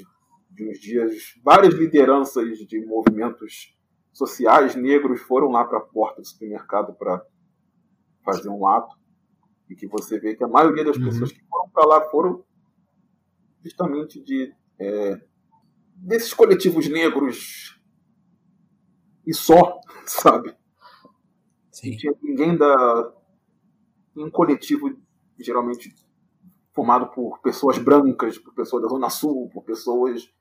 de uns dias, várias lideranças de movimentos sociais negros foram lá para a porta do supermercado para fazer um ato. E que você vê que a maioria das uhum. pessoas que foram para lá foram justamente de é, desses coletivos negros e só, *laughs* sabe? Sim. Não tinha ninguém da. um coletivo geralmente formado por pessoas brancas, por pessoas da Zona Sul, por pessoas,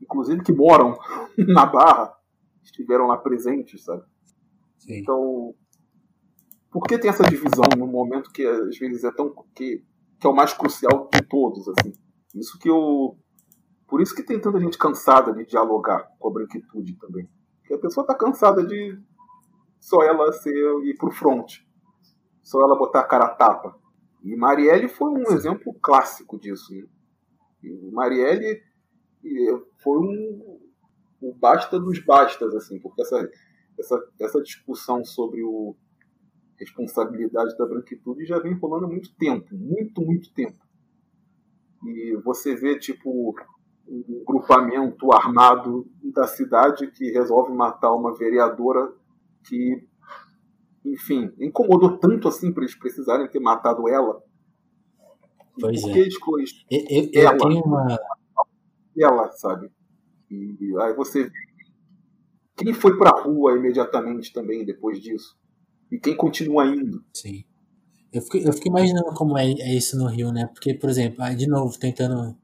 inclusive que moram *laughs* na Barra, estiveram lá presentes, sabe? Sim. Então, por que tem essa divisão no momento que às vezes é tão que, que é o mais crucial de todos, assim? Isso que eu por isso que tem tanta gente cansada de dialogar com a branquitude também. Porque a pessoa está cansada de só ela ser ir pro front. Só ela botar a cara a tapa. E Marielle foi um exemplo clássico disso. Né? Marielle foi um, o basta dos bastas, assim, porque essa, essa, essa discussão sobre o responsabilidade da branquitude já vem rolando há muito tempo, muito, muito tempo. E você vê, tipo, um grupamento armado da cidade que resolve matar uma vereadora que, enfim, incomodou tanto assim para eles precisarem ter matado ela. Pois Porque é. Escolhe eu, eu, eu ela, tenho uma. Ela, sabe? E aí você vê quem foi para a rua imediatamente também depois disso. E quem continua indo. Sim. Eu fico, eu fico imaginando como é, é isso no Rio, né? Porque, por exemplo, de novo, tentando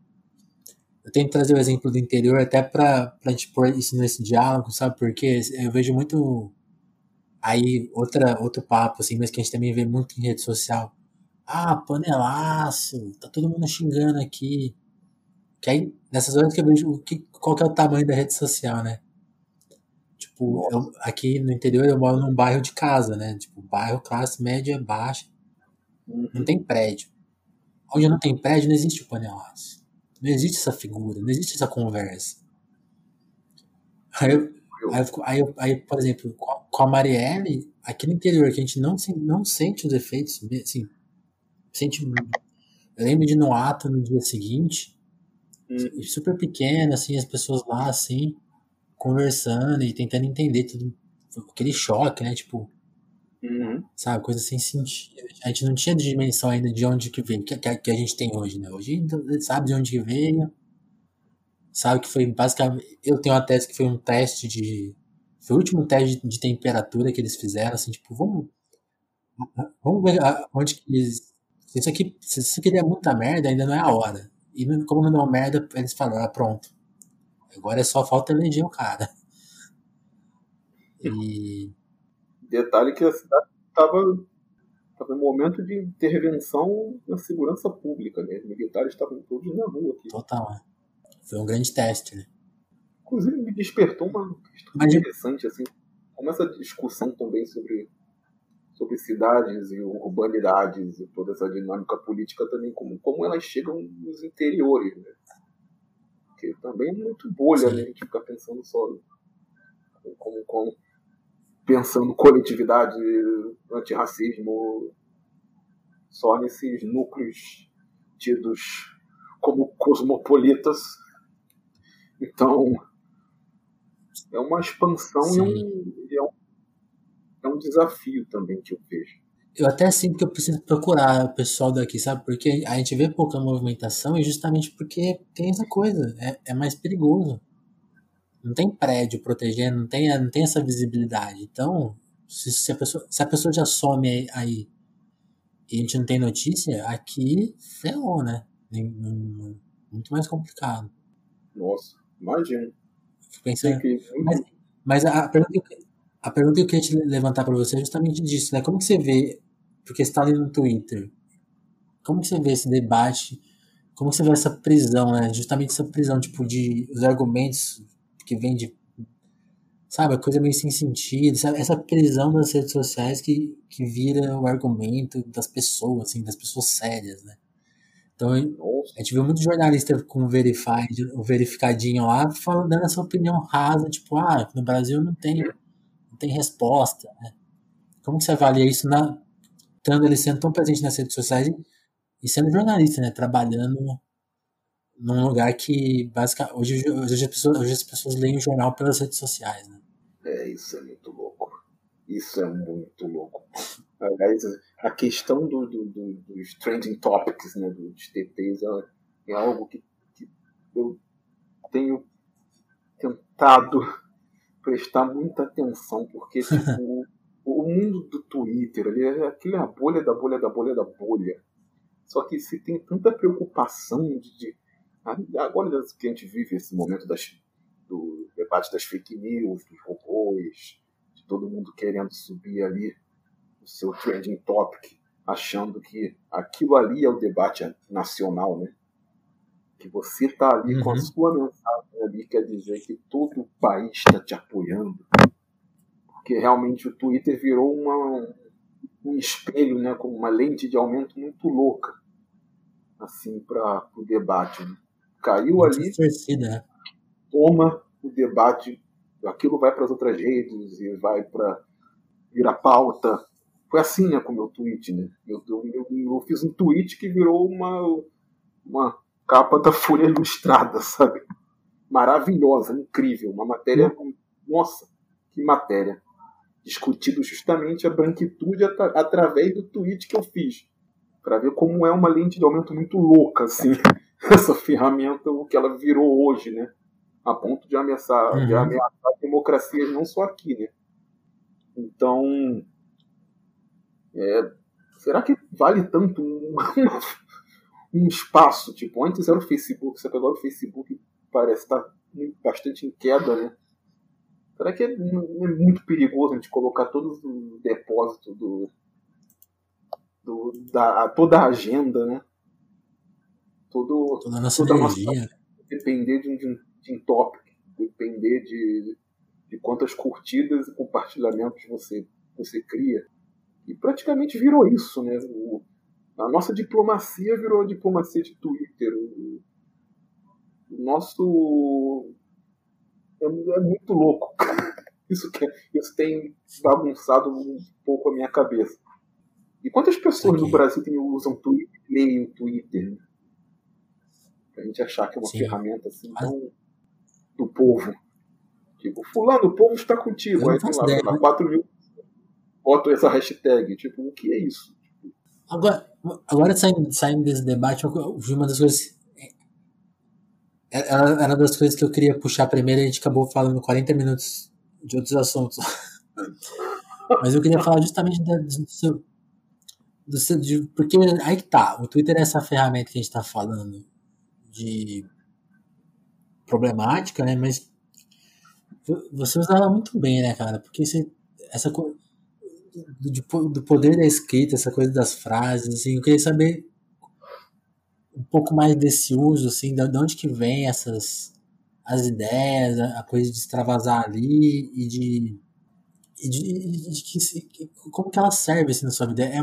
eu tenho que trazer o exemplo do interior até para a gente pôr isso nesse diálogo, sabe? Porque eu vejo muito. Aí, outra, outro papo, assim, mas que a gente também vê muito em rede social. Ah, panelaço, tá todo mundo xingando aqui. Que aí, nessas horas que eu vejo que, qual que é o tamanho da rede social, né? Tipo, eu, aqui no interior eu moro num bairro de casa, né? Tipo, bairro classe média baixa. Não uhum. tem prédio. Onde não tem prédio, não existe o panelaço. Não existe essa figura, não existe essa conversa. Aí, eu, aí, aí, aí, por exemplo, com a Marielle, aqui no interior, que a gente não, não sente os efeitos, assim, sente Eu lembro de ir no ato no dia seguinte, hum. super pequeno, assim, as pessoas lá, assim, conversando e tentando entender tudo. Aquele choque, né? Tipo, uhum. sabe, coisa sem sentido. A gente não tinha dimensão ainda de onde que veio, que, que a gente tem hoje, né? Hoje sabe de onde que veio, sabe que foi basicamente. Eu tenho uma tese que foi um teste de. Foi o último teste de, de temperatura que eles fizeram, assim, tipo, vamos. Vamos ver onde que eles. Isso aqui, se isso aqui der muita merda, ainda não é a hora. E como não é merda, eles falaram, ah, pronto. Agora é só falta eleger o cara. *laughs* E. Detalhe que a cidade estava estava em momento de intervenção na segurança pública, né? Os militares estavam todos na rua aqui. Total, é. Foi um grande teste, né? Inclusive me despertou uma questão Mas... interessante, assim, como essa discussão também sobre, sobre cidades e urbanidades e toda essa dinâmica política também, como, como elas chegam nos interiores, né? Porque também é muito bolha, Sim. né? A gente fica pensando só como, como pensando coletividade, antirracismo, só nesses núcleos tidos como cosmopolitas. Então, é uma expansão e um, é, um, é um desafio também que eu vejo. Eu até sinto que eu preciso procurar o pessoal daqui, sabe? Porque a gente vê pouca movimentação e justamente porque tem essa coisa, é, é mais perigoso. Não tem prédio protegendo, não tem, não tem essa visibilidade. Então, se, se, a, pessoa, se a pessoa já some aí, e a gente não tem notícia, aqui ferrou, né? Muito mais complicado. Nossa, imagina. Pensando, mas, mas a, pergunta, a pergunta que eu queria te levantar para você é justamente disso, né? Como que você vê, porque você está ali no Twitter, como que você vê esse debate, como que você vê essa prisão, né? Justamente essa prisão, tipo, de os argumentos que vem de sabe, coisa meio sem sentido, sabe? essa prisão das redes sociais que, que vira o argumento das pessoas, assim, das pessoas sérias, né? Então, a gente viu muito jornalista com o verified, o verificadinho lá, falando, dando essa opinião rasa, tipo, ah, no Brasil não tem, não tem resposta, né? Como que você avalia isso na, estando ele sendo tão presente nas redes sociais e sendo jornalista, né? Trabalhando num lugar que, basicamente, hoje, hoje, as pessoas, hoje as pessoas leem o jornal pelas redes sociais, né? É, isso é muito louco. Isso é muito louco. Aliás, a questão do, do, do, dos trending topics, né, dos TTs, é, é algo que, que, eu tenho tentado prestar muita atenção, porque *laughs* tipo, o, mundo do Twitter, ali, é aquilo é a bolha da bolha da bolha da bolha. Só que se tem tanta preocupação de, de agora que a gente vive esse momento das, do debate das fake news, dos robôs, de todo mundo querendo subir ali o seu trending topic, achando que aquilo ali é o debate nacional, né? Que você tá ali uhum. com a uhum. sua mensagem ali, quer dizer que todo o país está te apoiando. Porque realmente o Twitter virou uma, um espelho, né? Com uma lente de aumento muito louca, assim, para o debate. Né? Caiu ali, né? toma o debate, aquilo vai para as outras redes e vai para virar pauta, foi assim, né, com o meu tweet, né? Eu, eu, eu, eu, fiz um tweet que virou uma, uma capa da Folha Ilustrada, *laughs* sabe? Maravilhosa, incrível. Uma matéria. Nossa, que matéria! Discutido justamente a branquitude at através do tweet que eu fiz. para ver como é uma lente de aumento muito louca, assim, essa ferramenta, o que ela virou hoje, né? A ponto de ameaçar, uhum. de ameaçar democracias não só aqui, né? Então, é, será que vale tanto um, *laughs* um, espaço? Tipo, antes era o Facebook, você pegou o Facebook parece estar tá bastante em queda, né? Será que é, é muito perigoso a gente colocar todos os depósitos do, do, da toda a agenda, né? Todo, toda a nossa toda energia. Nossa, depender de um, de de um topic, depender de, de quantas curtidas e compartilhamentos você, você cria. E praticamente virou isso, né? O, a nossa diplomacia virou a diplomacia de Twitter. O, o nosso. É, é, muito louco. *laughs* Isso, que, isso tem bagunçado um pouco a minha cabeça. E quantas pessoas no Brasil usam Twitter meme o Twitter. Né? Pra gente achar que é uma Sim. ferramenta assim tão do povo. Tipo, fulano, o povo está contigo. Aí tem lá, 4 mil botam essa hashtag. Tipo, o que é isso? Agora, agora saindo, saindo desse debate, eu vi uma das coisas. Era, era das coisas que eu queria puxar primeiro e a gente acabou falando 40 minutos de outros assuntos. *laughs* Mas eu queria falar justamente da, do seu. Do seu de, porque aí que tá. O Twitter é essa ferramenta que a gente está falando de problemática, né? Mas você usa ela muito bem, né, cara? Porque você, essa coisa do, do poder da escrita, essa coisa das frases, assim, eu queria saber um pouco mais desse uso, assim, de onde que vem essas as ideias, a coisa de extravasar ali e de, e de, de que, como que ela serve assim, na sua vida. É,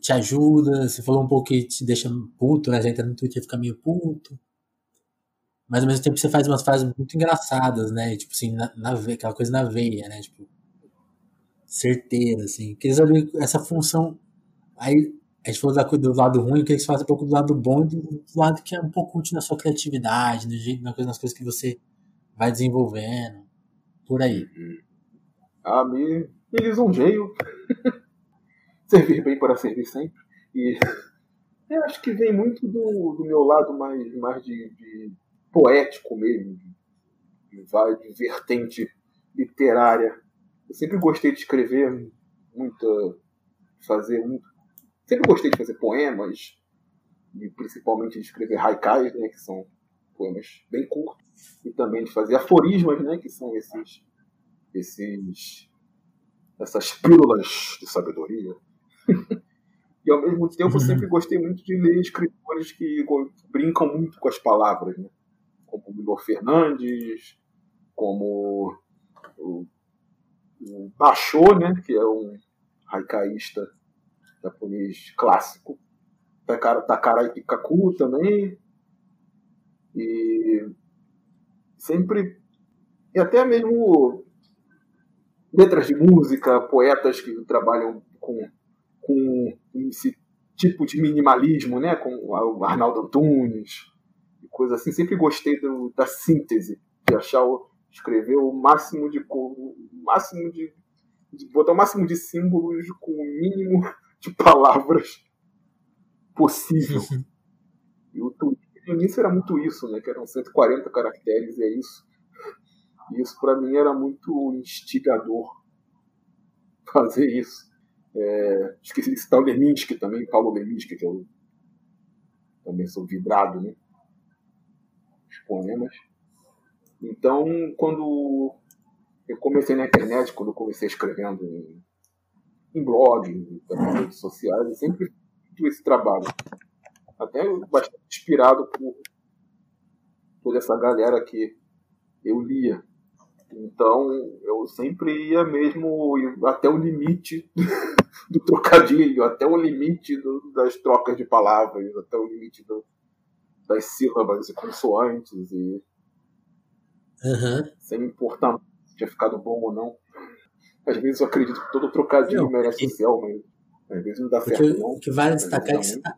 te ajuda, você falou um pouco que te deixa puto, né? Você entra no Twitter e fica meio puto. Mas ao mesmo tempo você faz umas frases muito engraçadas, né? Tipo assim, na, na aquela coisa na veia, né? Tipo, certeira, assim. Queria saber essa função. Aí a gente falou da, do lado ruim, eu queria que você falasse um pouco do lado bom e do, lado que é um pouco útil na sua criatividade, no jeito, nas, coisas, nas coisas que você vai desenvolvendo. Por aí. Ah, me, me lisonjeio. *laughs* servir bem para servir sempre. E *laughs* eu acho que vem muito do, do meu lado mais, mais de, de poético mesmo, de, de, vertente literária eu sempre gostei de escrever muito, fazer muito. Sempre gostei de fazer poemas, e principalmente de escrever haikais, né, que são poemas bem curtos, e também de fazer aforismas, né, que são esses, esses essas pílulas de sabedoria. *laughs* e ao mesmo tempo eu sempre gostei muito de ler escritores que brincam muito com as palavras, né? como o Fernandes, como o o Basho, né, que é um haikaísta japonês clássico. Takara, Takara Ikaku também. E sempre. E até mesmo letras de música, poetas que trabalham com, com esse tipo de minimalismo, né? com o Arnaldo Antunes, e coisa assim. Sempre gostei do, da síntese, de achar o, escrever o máximo de o máximo de, de, botar o máximo de símbolos com o mínimo *laughs* de palavras possível. e o no início era muito isso, né? Que eram 140 caracteres e é isso. E isso para mim era muito instigador *laughs* fazer isso. É, esqueci de citar o Leminski também, Paulo Leminski, que eu também sou vidrado, né? Os poemas. Então, quando eu comecei na internet, quando eu comecei escrevendo em, em blog, em redes sociais, eu sempre fiz esse trabalho. Até bastante inspirado por, por essa galera que eu lia. Então, eu sempre ia mesmo até o limite *laughs* do trocadilho, até o limite do, das trocas de palavras, até o limite do, das sílabas e consoantes e Uhum. Sem importar se tinha ficado bom ou não. Às vezes eu acredito que todo trocadilho não, merece o céu, mas às vezes não dá certo. O, não. o que vale destacar é que você tá,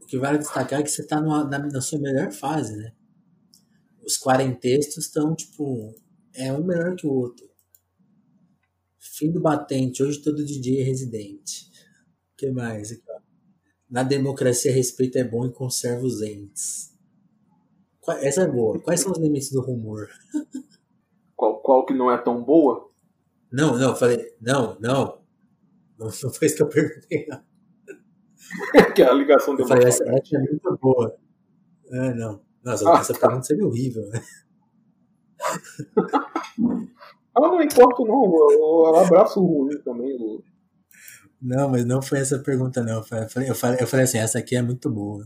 o que vale destacar é que você está na, na sua melhor fase, né? Os quarentextos estão, tipo, é um melhor que o outro. Fim do batente, hoje todo DJ é residente. O que mais? Na democracia, respeito é bom e conserva os entes. Essa é boa. Quais são os limites do rumor? *laughs* Qual, qual que não é tão boa? Não, não, falei, não, não. Não, não foi isso que eu perguntei, não. *laughs* que é a ligação eu falei, essa, essa, é muito boa. Ah, não. Nossa, ah, essa tá. pergunta seria horrível, né? *laughs* ah, não importa, não. Eu, eu abraço o ruim também. Não, mas não foi essa pergunta, não. Eu falei, eu falei, eu falei assim, essa aqui é muito boa.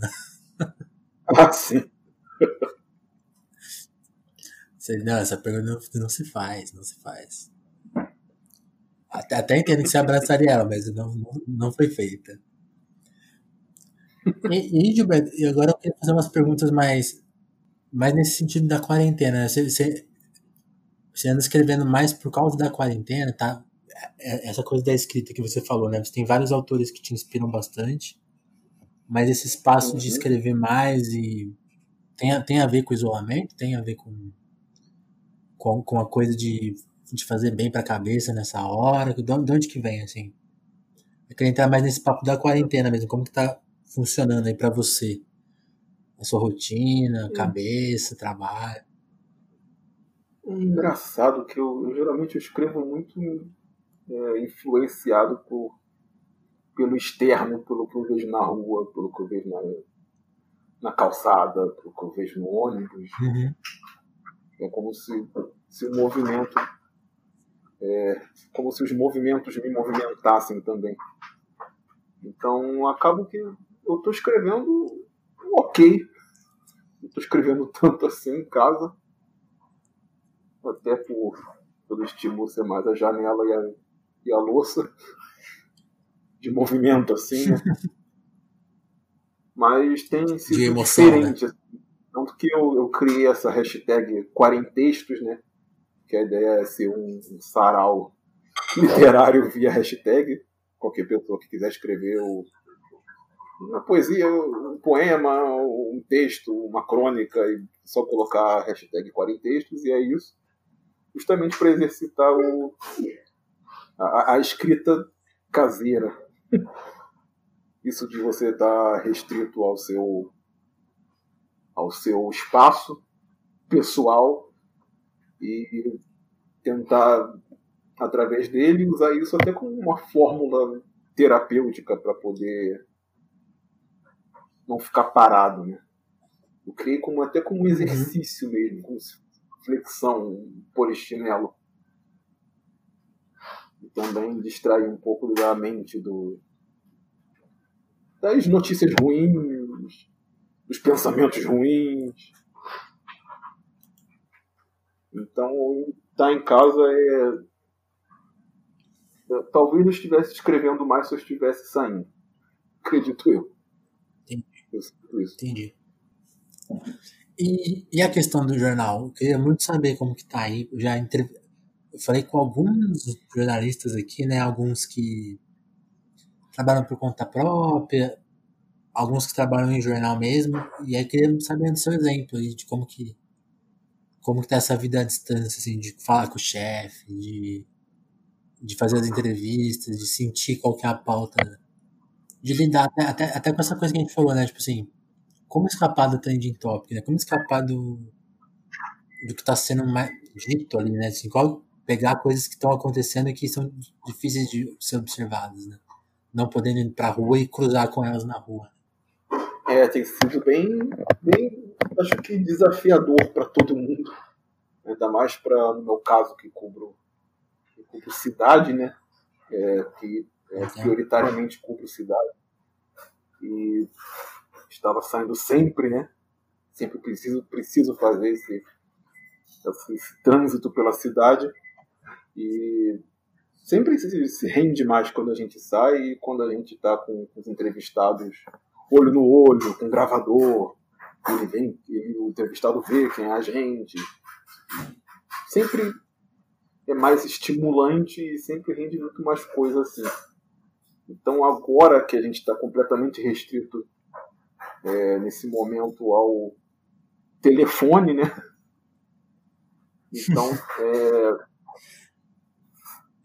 *laughs* ah, sim. Não, essa pergunta não, não, se faz, não se faz. Até, até entendo que você abraçaria ela, mas não, não, não foi feita. E, e, Gilberto, agora eu quero fazer umas perguntas mais, mais nesse sentido da quarentena. Você, você, você anda escrevendo mais por causa da quarentena, tá? É, essa coisa da escrita que você falou, né? Você tem vários autores que te inspiram bastante. Mas esse espaço uhum. de escrever mais e tem, a, tem a ver com isolamento? Tem a ver com, com, com a coisa de, de fazer bem para a cabeça nessa hora? De onde que vem, assim? Eu queria entrar mais nesse papo da quarentena mesmo. Como que tá funcionando aí para você? A sua rotina, cabeça, trabalho? É engraçado que eu, eu geralmente eu escrevo muito é, influenciado por, pelo externo, pelo que eu vejo na rua, pelo que eu vejo na, na calçada, pelo que eu vejo no ônibus. Uhum. É como se, se o movimento. É, como se os movimentos me movimentassem também. Então, acabo que eu estou escrevendo ok. Não estou escrevendo *laughs* tanto assim em casa. Até por, pelo estímulo ser mais a janela e a, e a louça. De movimento, assim, né? *laughs* Mas tem sido emoção, diferente. Né? Tanto que eu, eu criei essa hashtag Quarentextos, né? Que a ideia é ser um, um sarau literário via hashtag. Qualquer pessoa que quiser escrever o, uma poesia, um poema, um texto, uma crônica, e só colocar a hashtag Quarentextos, e é isso. Justamente para exercitar o, a, a escrita caseira. Isso de você estar tá restrito ao seu ao seu espaço pessoal e tentar através dele usar isso até como uma fórmula terapêutica para poder não ficar parado, né? Eu criei como até como um uhum. exercício mesmo, como flexão, polichinelo. E também distrair um pouco da mente do das notícias ruins, dos pensamentos ruins. Então, estar tá em casa é. Talvez eu estivesse escrevendo mais se eu estivesse saindo. Acredito eu. Entendi. Eu Entendi. E, e a questão do jornal? Eu queria muito saber como que tá aí. Eu já entre... eu falei com alguns jornalistas aqui, né? Alguns que trabalham por conta própria, alguns que trabalham em jornal mesmo, e aí queria saber do seu exemplo aí, de como que como que tá essa vida à distância, assim, de falar com o chefe, de, de fazer as entrevistas, de sentir qual que é a pauta, de lidar até, até, até com essa coisa que a gente falou, né, tipo assim, como escapar do trending topic, né, como escapar do, do que está sendo mais dito ali, né, assim, qual, pegar coisas que estão acontecendo e que são difíceis de ser observadas, né não podendo ir para a rua e cruzar com elas na rua. É, tem sido bem, bem acho que desafiador para todo mundo. Ainda mais para, no meu caso, que cubro, que cubro cidade, né? É, que é, prioritariamente cubro cidade. E estava saindo sempre, né? Sempre preciso, preciso fazer esse, esse, esse trânsito pela cidade. E sempre se, se, rende mais quando a gente sai e quando a gente está com, com, os entrevistados olho no olho, com gravador, ele vem, e o entrevistado vê quem é a gente. Sempre é mais estimulante e sempre rende muito mais coisa assim. Então agora que a gente está completamente restrito é, nesse momento ao telefone, né? Então é,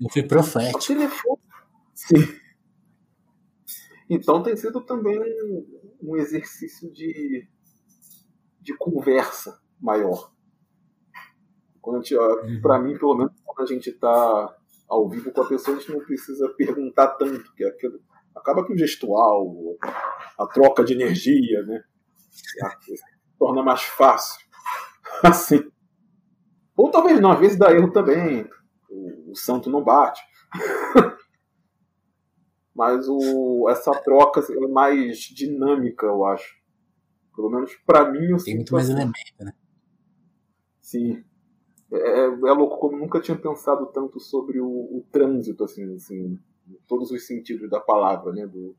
eu fui profético. Telefone. Sim. Então tem sido também um, um exercício de, de conversa maior. Quando uhum. para mim, pelo menos, quando a gente está ao vivo com a pessoa, a gente não precisa perguntar tanto, que é aquilo, acaba que o gestual, a troca de energia, né? torna mais fácil. *laughs* Assim. Ou talvez não, às vezes dá erro também o, o santo não bate. *laughs* Mas o, essa troca é mais dinâmica, eu acho. Pelo menos para mim. Eu Tem muito mais assim. elemento, né? Sim. É, é, é, louco como nunca tinha pensado tanto sobre o, o trânsito, assim, assim, em todos os sentidos da palavra, né? Do,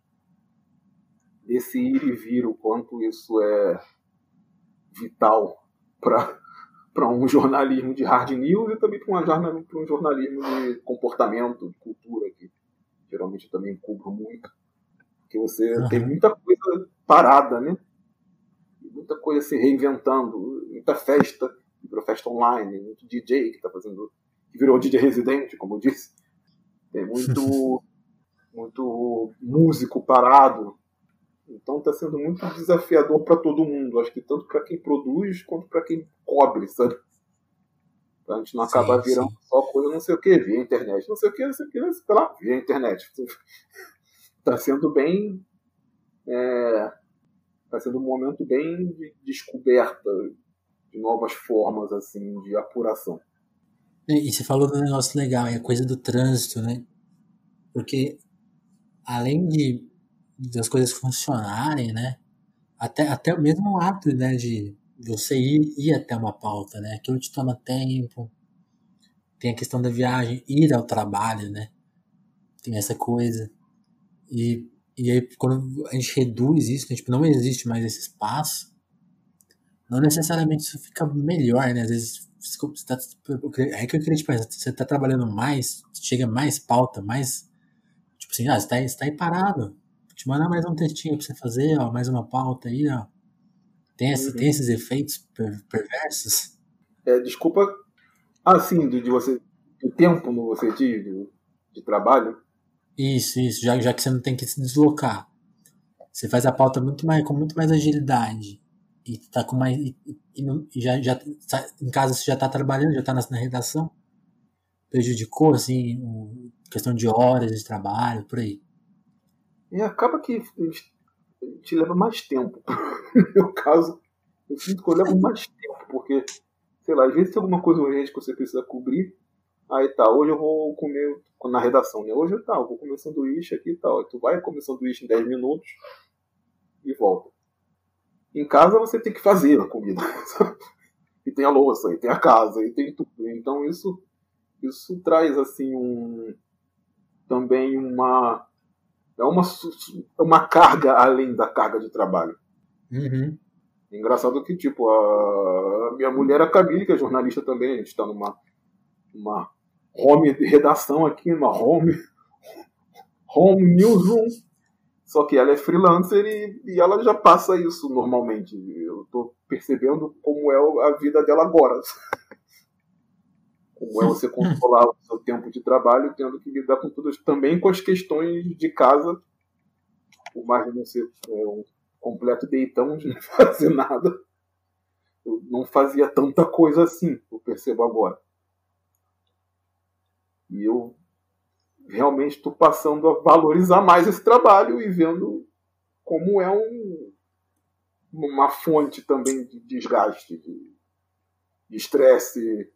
desse ir e vir, o quanto isso é vital para *laughs* um jornalismo de hard news e também para um jornalismo de comportamento, de cultura, que geralmente eu também cubro muito. Porque você uhum. tem muita coisa parada, né? Muita coisa se reinventando, muita festa, virou festa online, muito DJ que está fazendo, que virou DJ residente, como eu disse. Tem muito, *laughs* muito músico parado. Então está sendo muito desafiador para todo mundo. Acho que tanto para quem produz quanto para quem cobre, sabe? Pra gente não acabar sim, virando sim. só coisa não sei o que, via internet. Não sei o que, não sei o que, sei lá, via internet. Está *laughs* sendo bem. Está é, sendo um momento bem de descoberta de novas formas assim de apuração. E você falou do negócio legal, é a coisa do trânsito, né? Porque além de das coisas funcionarem, né? Até, até o mesmo ato né, de você ir, ir até uma pauta, né? Aquilo te toma tempo. Tem a questão da viagem, ir ao trabalho, né? Tem essa coisa. E, e aí, quando a gente reduz isso, né, tipo, não existe mais esse espaço, não necessariamente isso fica melhor, né? Às vezes você tá, é que eu queria te perguntar, você tá trabalhando mais, chega mais pauta, mais. Tipo assim, ah, você tá, você tá aí parado. Te mandar mais um textinho pra você fazer, ó, mais uma pauta aí, ó. Tem, esse, uhum. tem esses efeitos per, perversos? É, desculpa. Ah, sim, de, de você. O tempo no você diz, de, de trabalho. Isso, isso, já, já que você não tem que se deslocar. Você faz a pauta muito mais, com muito mais agilidade e tá com mais e, e, e já, já tá, em casa você já está trabalhando, já está na, na, redação, prejudicou assim, questão de horas de trabalho, por aí. E acaba que te leva mais tempo. *laughs* no meu caso, eu sinto que eu levo mais tempo, porque, sei lá, às vezes tem alguma coisa urgente que você precisa cobrir, aí tá, hoje eu vou comer na redação, né? Hoje tá, eu vou comer sanduíche aqui e tal. Tu vai comer sanduíche em 10 minutos e volta. Em casa você tem que fazer a comida. *laughs* e tem a louça, e tem a casa, e tem tudo. Então isso, isso traz assim um também uma é uma, uma carga além da carga de trabalho. Uhum. Engraçado que, tipo, a minha mulher, a Camille, que é jornalista também, a gente está numa uma home redação aqui, uma home, home newsroom, só que ela é freelancer e, e ela já passa isso normalmente. Eu estou percebendo como é a vida dela agora. Como é você controlar o seu tempo de trabalho, tendo que lidar com tudo, também com as questões de casa, por mais de não ser é, um completo deitão de não *laughs* fazer nada. Eu não fazia tanta coisa assim, eu percebo agora. E eu realmente estou passando a valorizar mais esse trabalho e vendo como é um, uma fonte também de desgaste, de estresse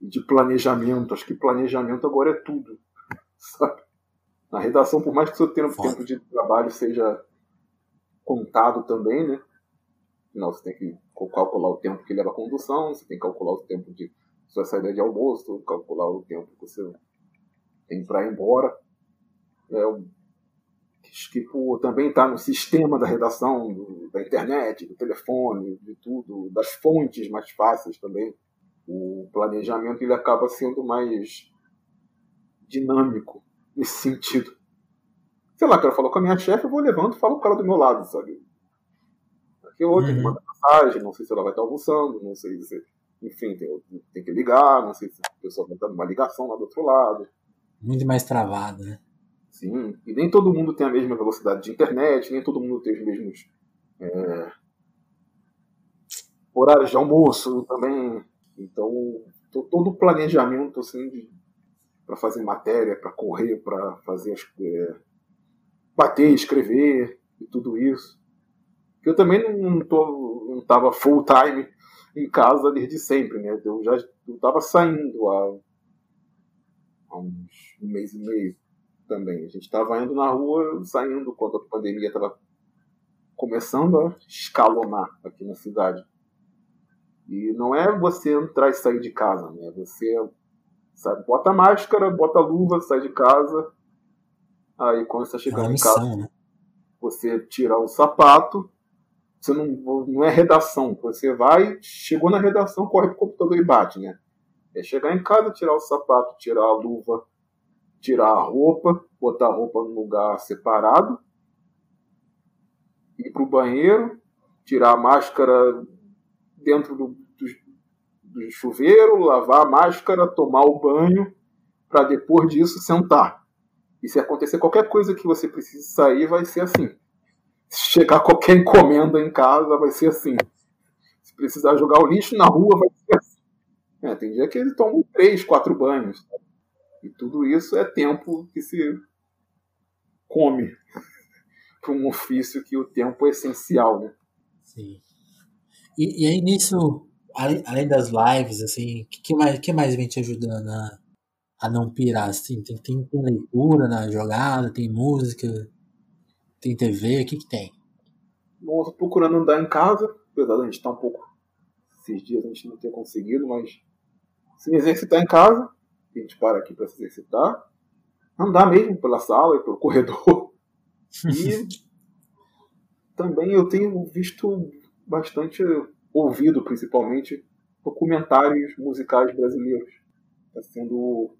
e de planejamento. Acho que planejamento agora é tudo. *laughs* Sabe? Na redação, por mais que o seu tempo, tempo de trabalho seja contado também, né? Não, você tem que calcular o tempo que leva a condução, você tem que calcular o tempo de sua saída de almoço, calcular o tempo que você tem para ir embora. É, tipo, também está no sistema da redação, do, da internet, do telefone, de tudo, das fontes mais fáceis também. O planejamento ele acaba sendo mais dinâmico nesse sentido. Sei lá, quero falar com a minha chefe, eu vou levando e falo com ela do meu lado, sabe? Aqui hoje, uhum. manda mensagem, não sei se ela vai estar almoçando, não sei se. Enfim, tem, tem que ligar, não sei se a pessoa vai estar numa ligação lá do outro lado. Muito mais travado, né? Sim, e nem todo mundo tem a mesma velocidade de internet, nem todo mundo tem os mesmos é, horários de almoço também. Então, todo o planejamento assim, para fazer matéria, para correr, para fazer as, é, bater, escrever e tudo isso. Eu também não, tô, não full time em casa desde sempre, né? Eu já estava saindo há há uns um mês e meio também. A gente estava indo na rua, saindo quando a pandemia estava começando a escalonar aqui na cidade. E não é você entrar e sair de casa, né? Você sabe, bota máscara, bota luva, sai de casa. Aí quando você chegar em casa, né? você tira o sapato. Você não, não é redação. Você vai, chegou na redação, corre pro computador e bate, né? É chegar em casa, tirar o sapato, tirar a luva, tirar a roupa, botar a roupa no lugar separado, ir para o banheiro, tirar a máscara dentro do, do, do chuveiro, lavar a máscara, tomar o banho, para depois disso sentar. E se acontecer qualquer coisa que você precise sair, vai ser assim. Se chegar qualquer encomenda em casa, vai ser assim. Se precisar jogar o lixo na rua, vai ser assim. É, tem dia que ele toma três, quatro banhos. E tudo isso é tempo que se come *laughs* para um ofício que o tempo é essencial, né? Sim. E, e aí nisso, além, além das lives, assim, o que, que, mais, que mais vem te ajudando a, a não pirar? Assim, tem, tem, tem leitura na jogada, tem música, tem TV, o que, que tem? Bom, tô procurando andar em casa, apesar da gente estar tá um pouco. Esses dias a gente não ter conseguido, mas se me exercitar em casa, a gente para aqui para se exercitar, andar mesmo pela sala e pelo *laughs* corredor. E *laughs* também eu tenho visto bastante, ouvido principalmente, documentários musicais brasileiros. Está sendo.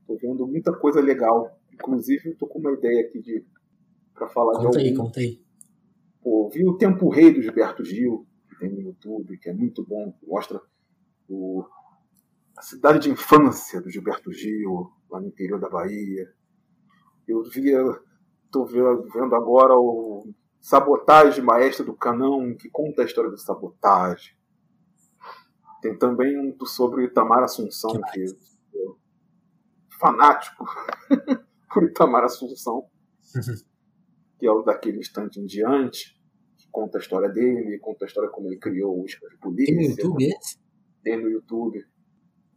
Estou vendo muita coisa legal. Inclusive, estou com uma ideia aqui de para falar conta de algum. Aí, conta aí. Pô, vi o Tempo Rei do Gilberto Gil, que tem no YouTube, que é muito bom, mostra o, a cidade de infância do Gilberto Gil, lá no interior da Bahia. Eu via, estou vendo agora o Sabotagem Maestra do Canão, que conta a história do sabotagem. Tem também um sobre Itamar Assunção, que, que é fanático *laughs* por Itamar Assunção, *laughs* que é o daquele instante em diante, que conta a história dele, conta a história como ele criou o escola de polícia. Tem no YouTube esse? Tem no YouTube.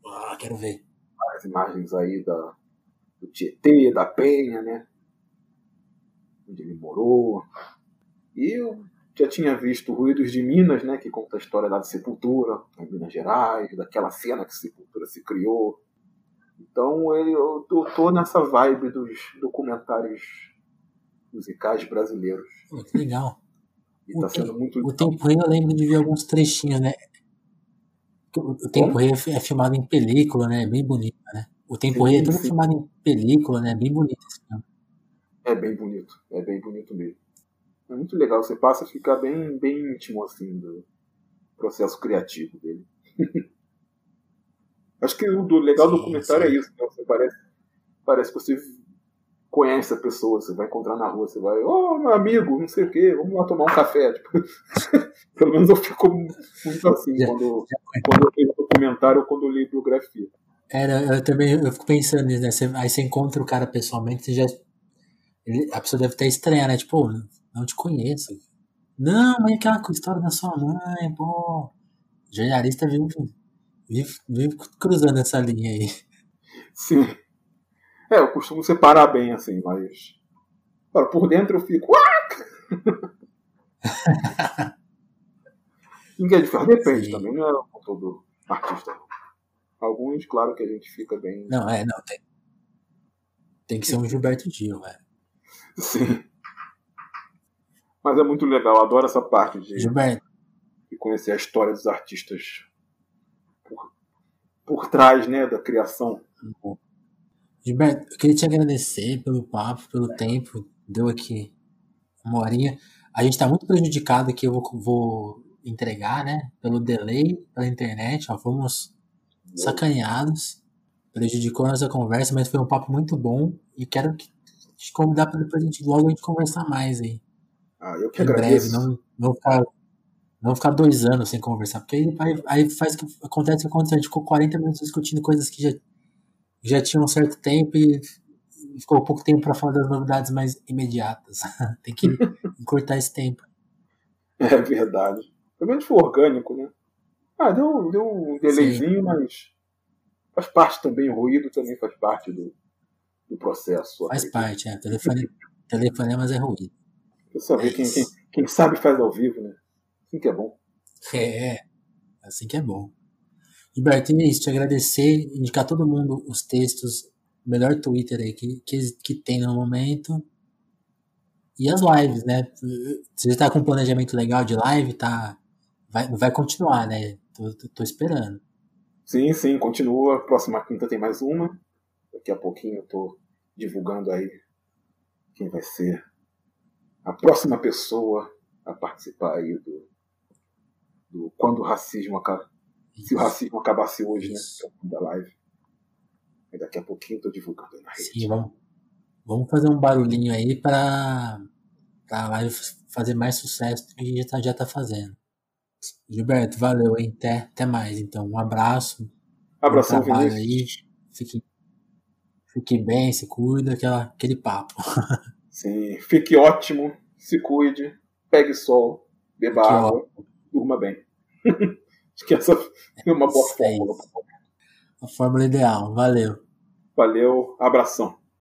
Ah, quero ver. As imagens aí da, do Tietê, da Penha, né? Onde ele morou. E eu já tinha visto Ruídos de Minas, né, que conta a história da Sepultura, em Minas Gerais, daquela cena que a Sepultura se criou. Então eu tô nessa vibe dos documentários musicais brasileiros. Pô, que legal. E tá sendo muito O Tempo Rei eu lembro de ver alguns trechinhos, né? O Tempo Rei é filmado em película, né? É bem bonito, né? O Tempo Rei é todo filmado em película, né? É bem bonito esse filme. É bem bonito, é bem bonito mesmo. É muito legal, você passa a ficar bem, bem íntimo assim do processo criativo dele. *laughs* Acho que o do legal sim, do documentário sim. é isso, né? Você parece, parece que você conhece a pessoa, você vai encontrar na rua, você vai, ô oh, meu amigo, não sei o quê, vamos lá tomar um café. *laughs* Tipo, *laughs* pelo menos eu fico muito assim já, quando, já quando eu vejo documentário ou quando eu leio biografia. Era, eu também eu fico pensando nisso, né? Você, aí você encontra o cara pessoalmente, você já. Ele, a pessoa deve estar estranha, né? Tipo, não te conheço. Não, mas aquela história da sua mãe, pô. Jornalista vive, vive, vive cruzando essa linha aí. Sim. É, eu costumo separar bem, assim, mas. Agora, por dentro eu fico. Ninguém de ferro depende Sim. também, não é todo artista. Alguns, claro que a gente fica bem. Não, é, não. Tem, tem que ser um Gilberto Gil, velho. Sim. Mas é muito legal, adoro essa parte de, de conhecer a história dos artistas por, por trás né, da criação. Gilberto, eu queria te agradecer pelo papo, pelo tempo. Deu aqui uma horinha. A gente está muito prejudicado aqui, eu vou, vou entregar, né? Pelo delay, pela internet. Ó, fomos sacaneados. Prejudicou a nossa conversa, mas foi um papo muito bom. E quero te convidar para depois a gente logo a gente conversar mais aí. Ah, eu que em agradeço. breve, não, não, ficar, não ficar dois anos sem conversar, porque aí, aí faz que acontece o que aconteceu. A gente ficou 40 minutos discutindo coisas que já, já tinham um certo tempo e ficou pouco tempo para falar das novidades mais imediatas. *laughs* Tem que *laughs* encurtar esse tempo. É verdade. Pelo menos foi orgânico, né? Ah, deu, deu um delayzinho, Sim. mas faz parte também, o ruído também faz parte do, do processo. Faz parte, é. Telefone, telefonemas é ruído. Pessoal, é quem, quem, quem, sabe faz ao vivo, né? Assim que é bom. É, assim que é bom. Gilberto, é isso, te agradecer, indicar todo mundo os textos, o melhor Twitter aí que, que, que tem no momento. E as lives, né? Você está com um planejamento legal de live, tá? Vai, vai continuar, né? Tô, tô, tô esperando. Sim, sim, continua. Próxima quinta tem mais uma. Daqui a pouquinho eu tô divulgando aí quem vai ser a próxima pessoa a participar aí do, do quando o racismo acaba. Se o racismo acabasse hoje, né? Isso. né? Da live. E daqui a pouquinho tô divulgando na rede. Sim, vamos, vamos fazer um barulhinho aí para a live fazer mais sucesso do que já tá, já tá fazendo. Gilberto, valeu, hein? Até, até mais. Então, um abraço. Abração, trabalho aí. Fique, fique bem, se cuida, aquela, aquele papo. *laughs* Sim, fique ótimo, se cuide, pegue sol, beba água, ótimo. durma bem. *laughs* Acho que essa é uma boa fórmula. A fórmula ideal. Valeu. Valeu, abração.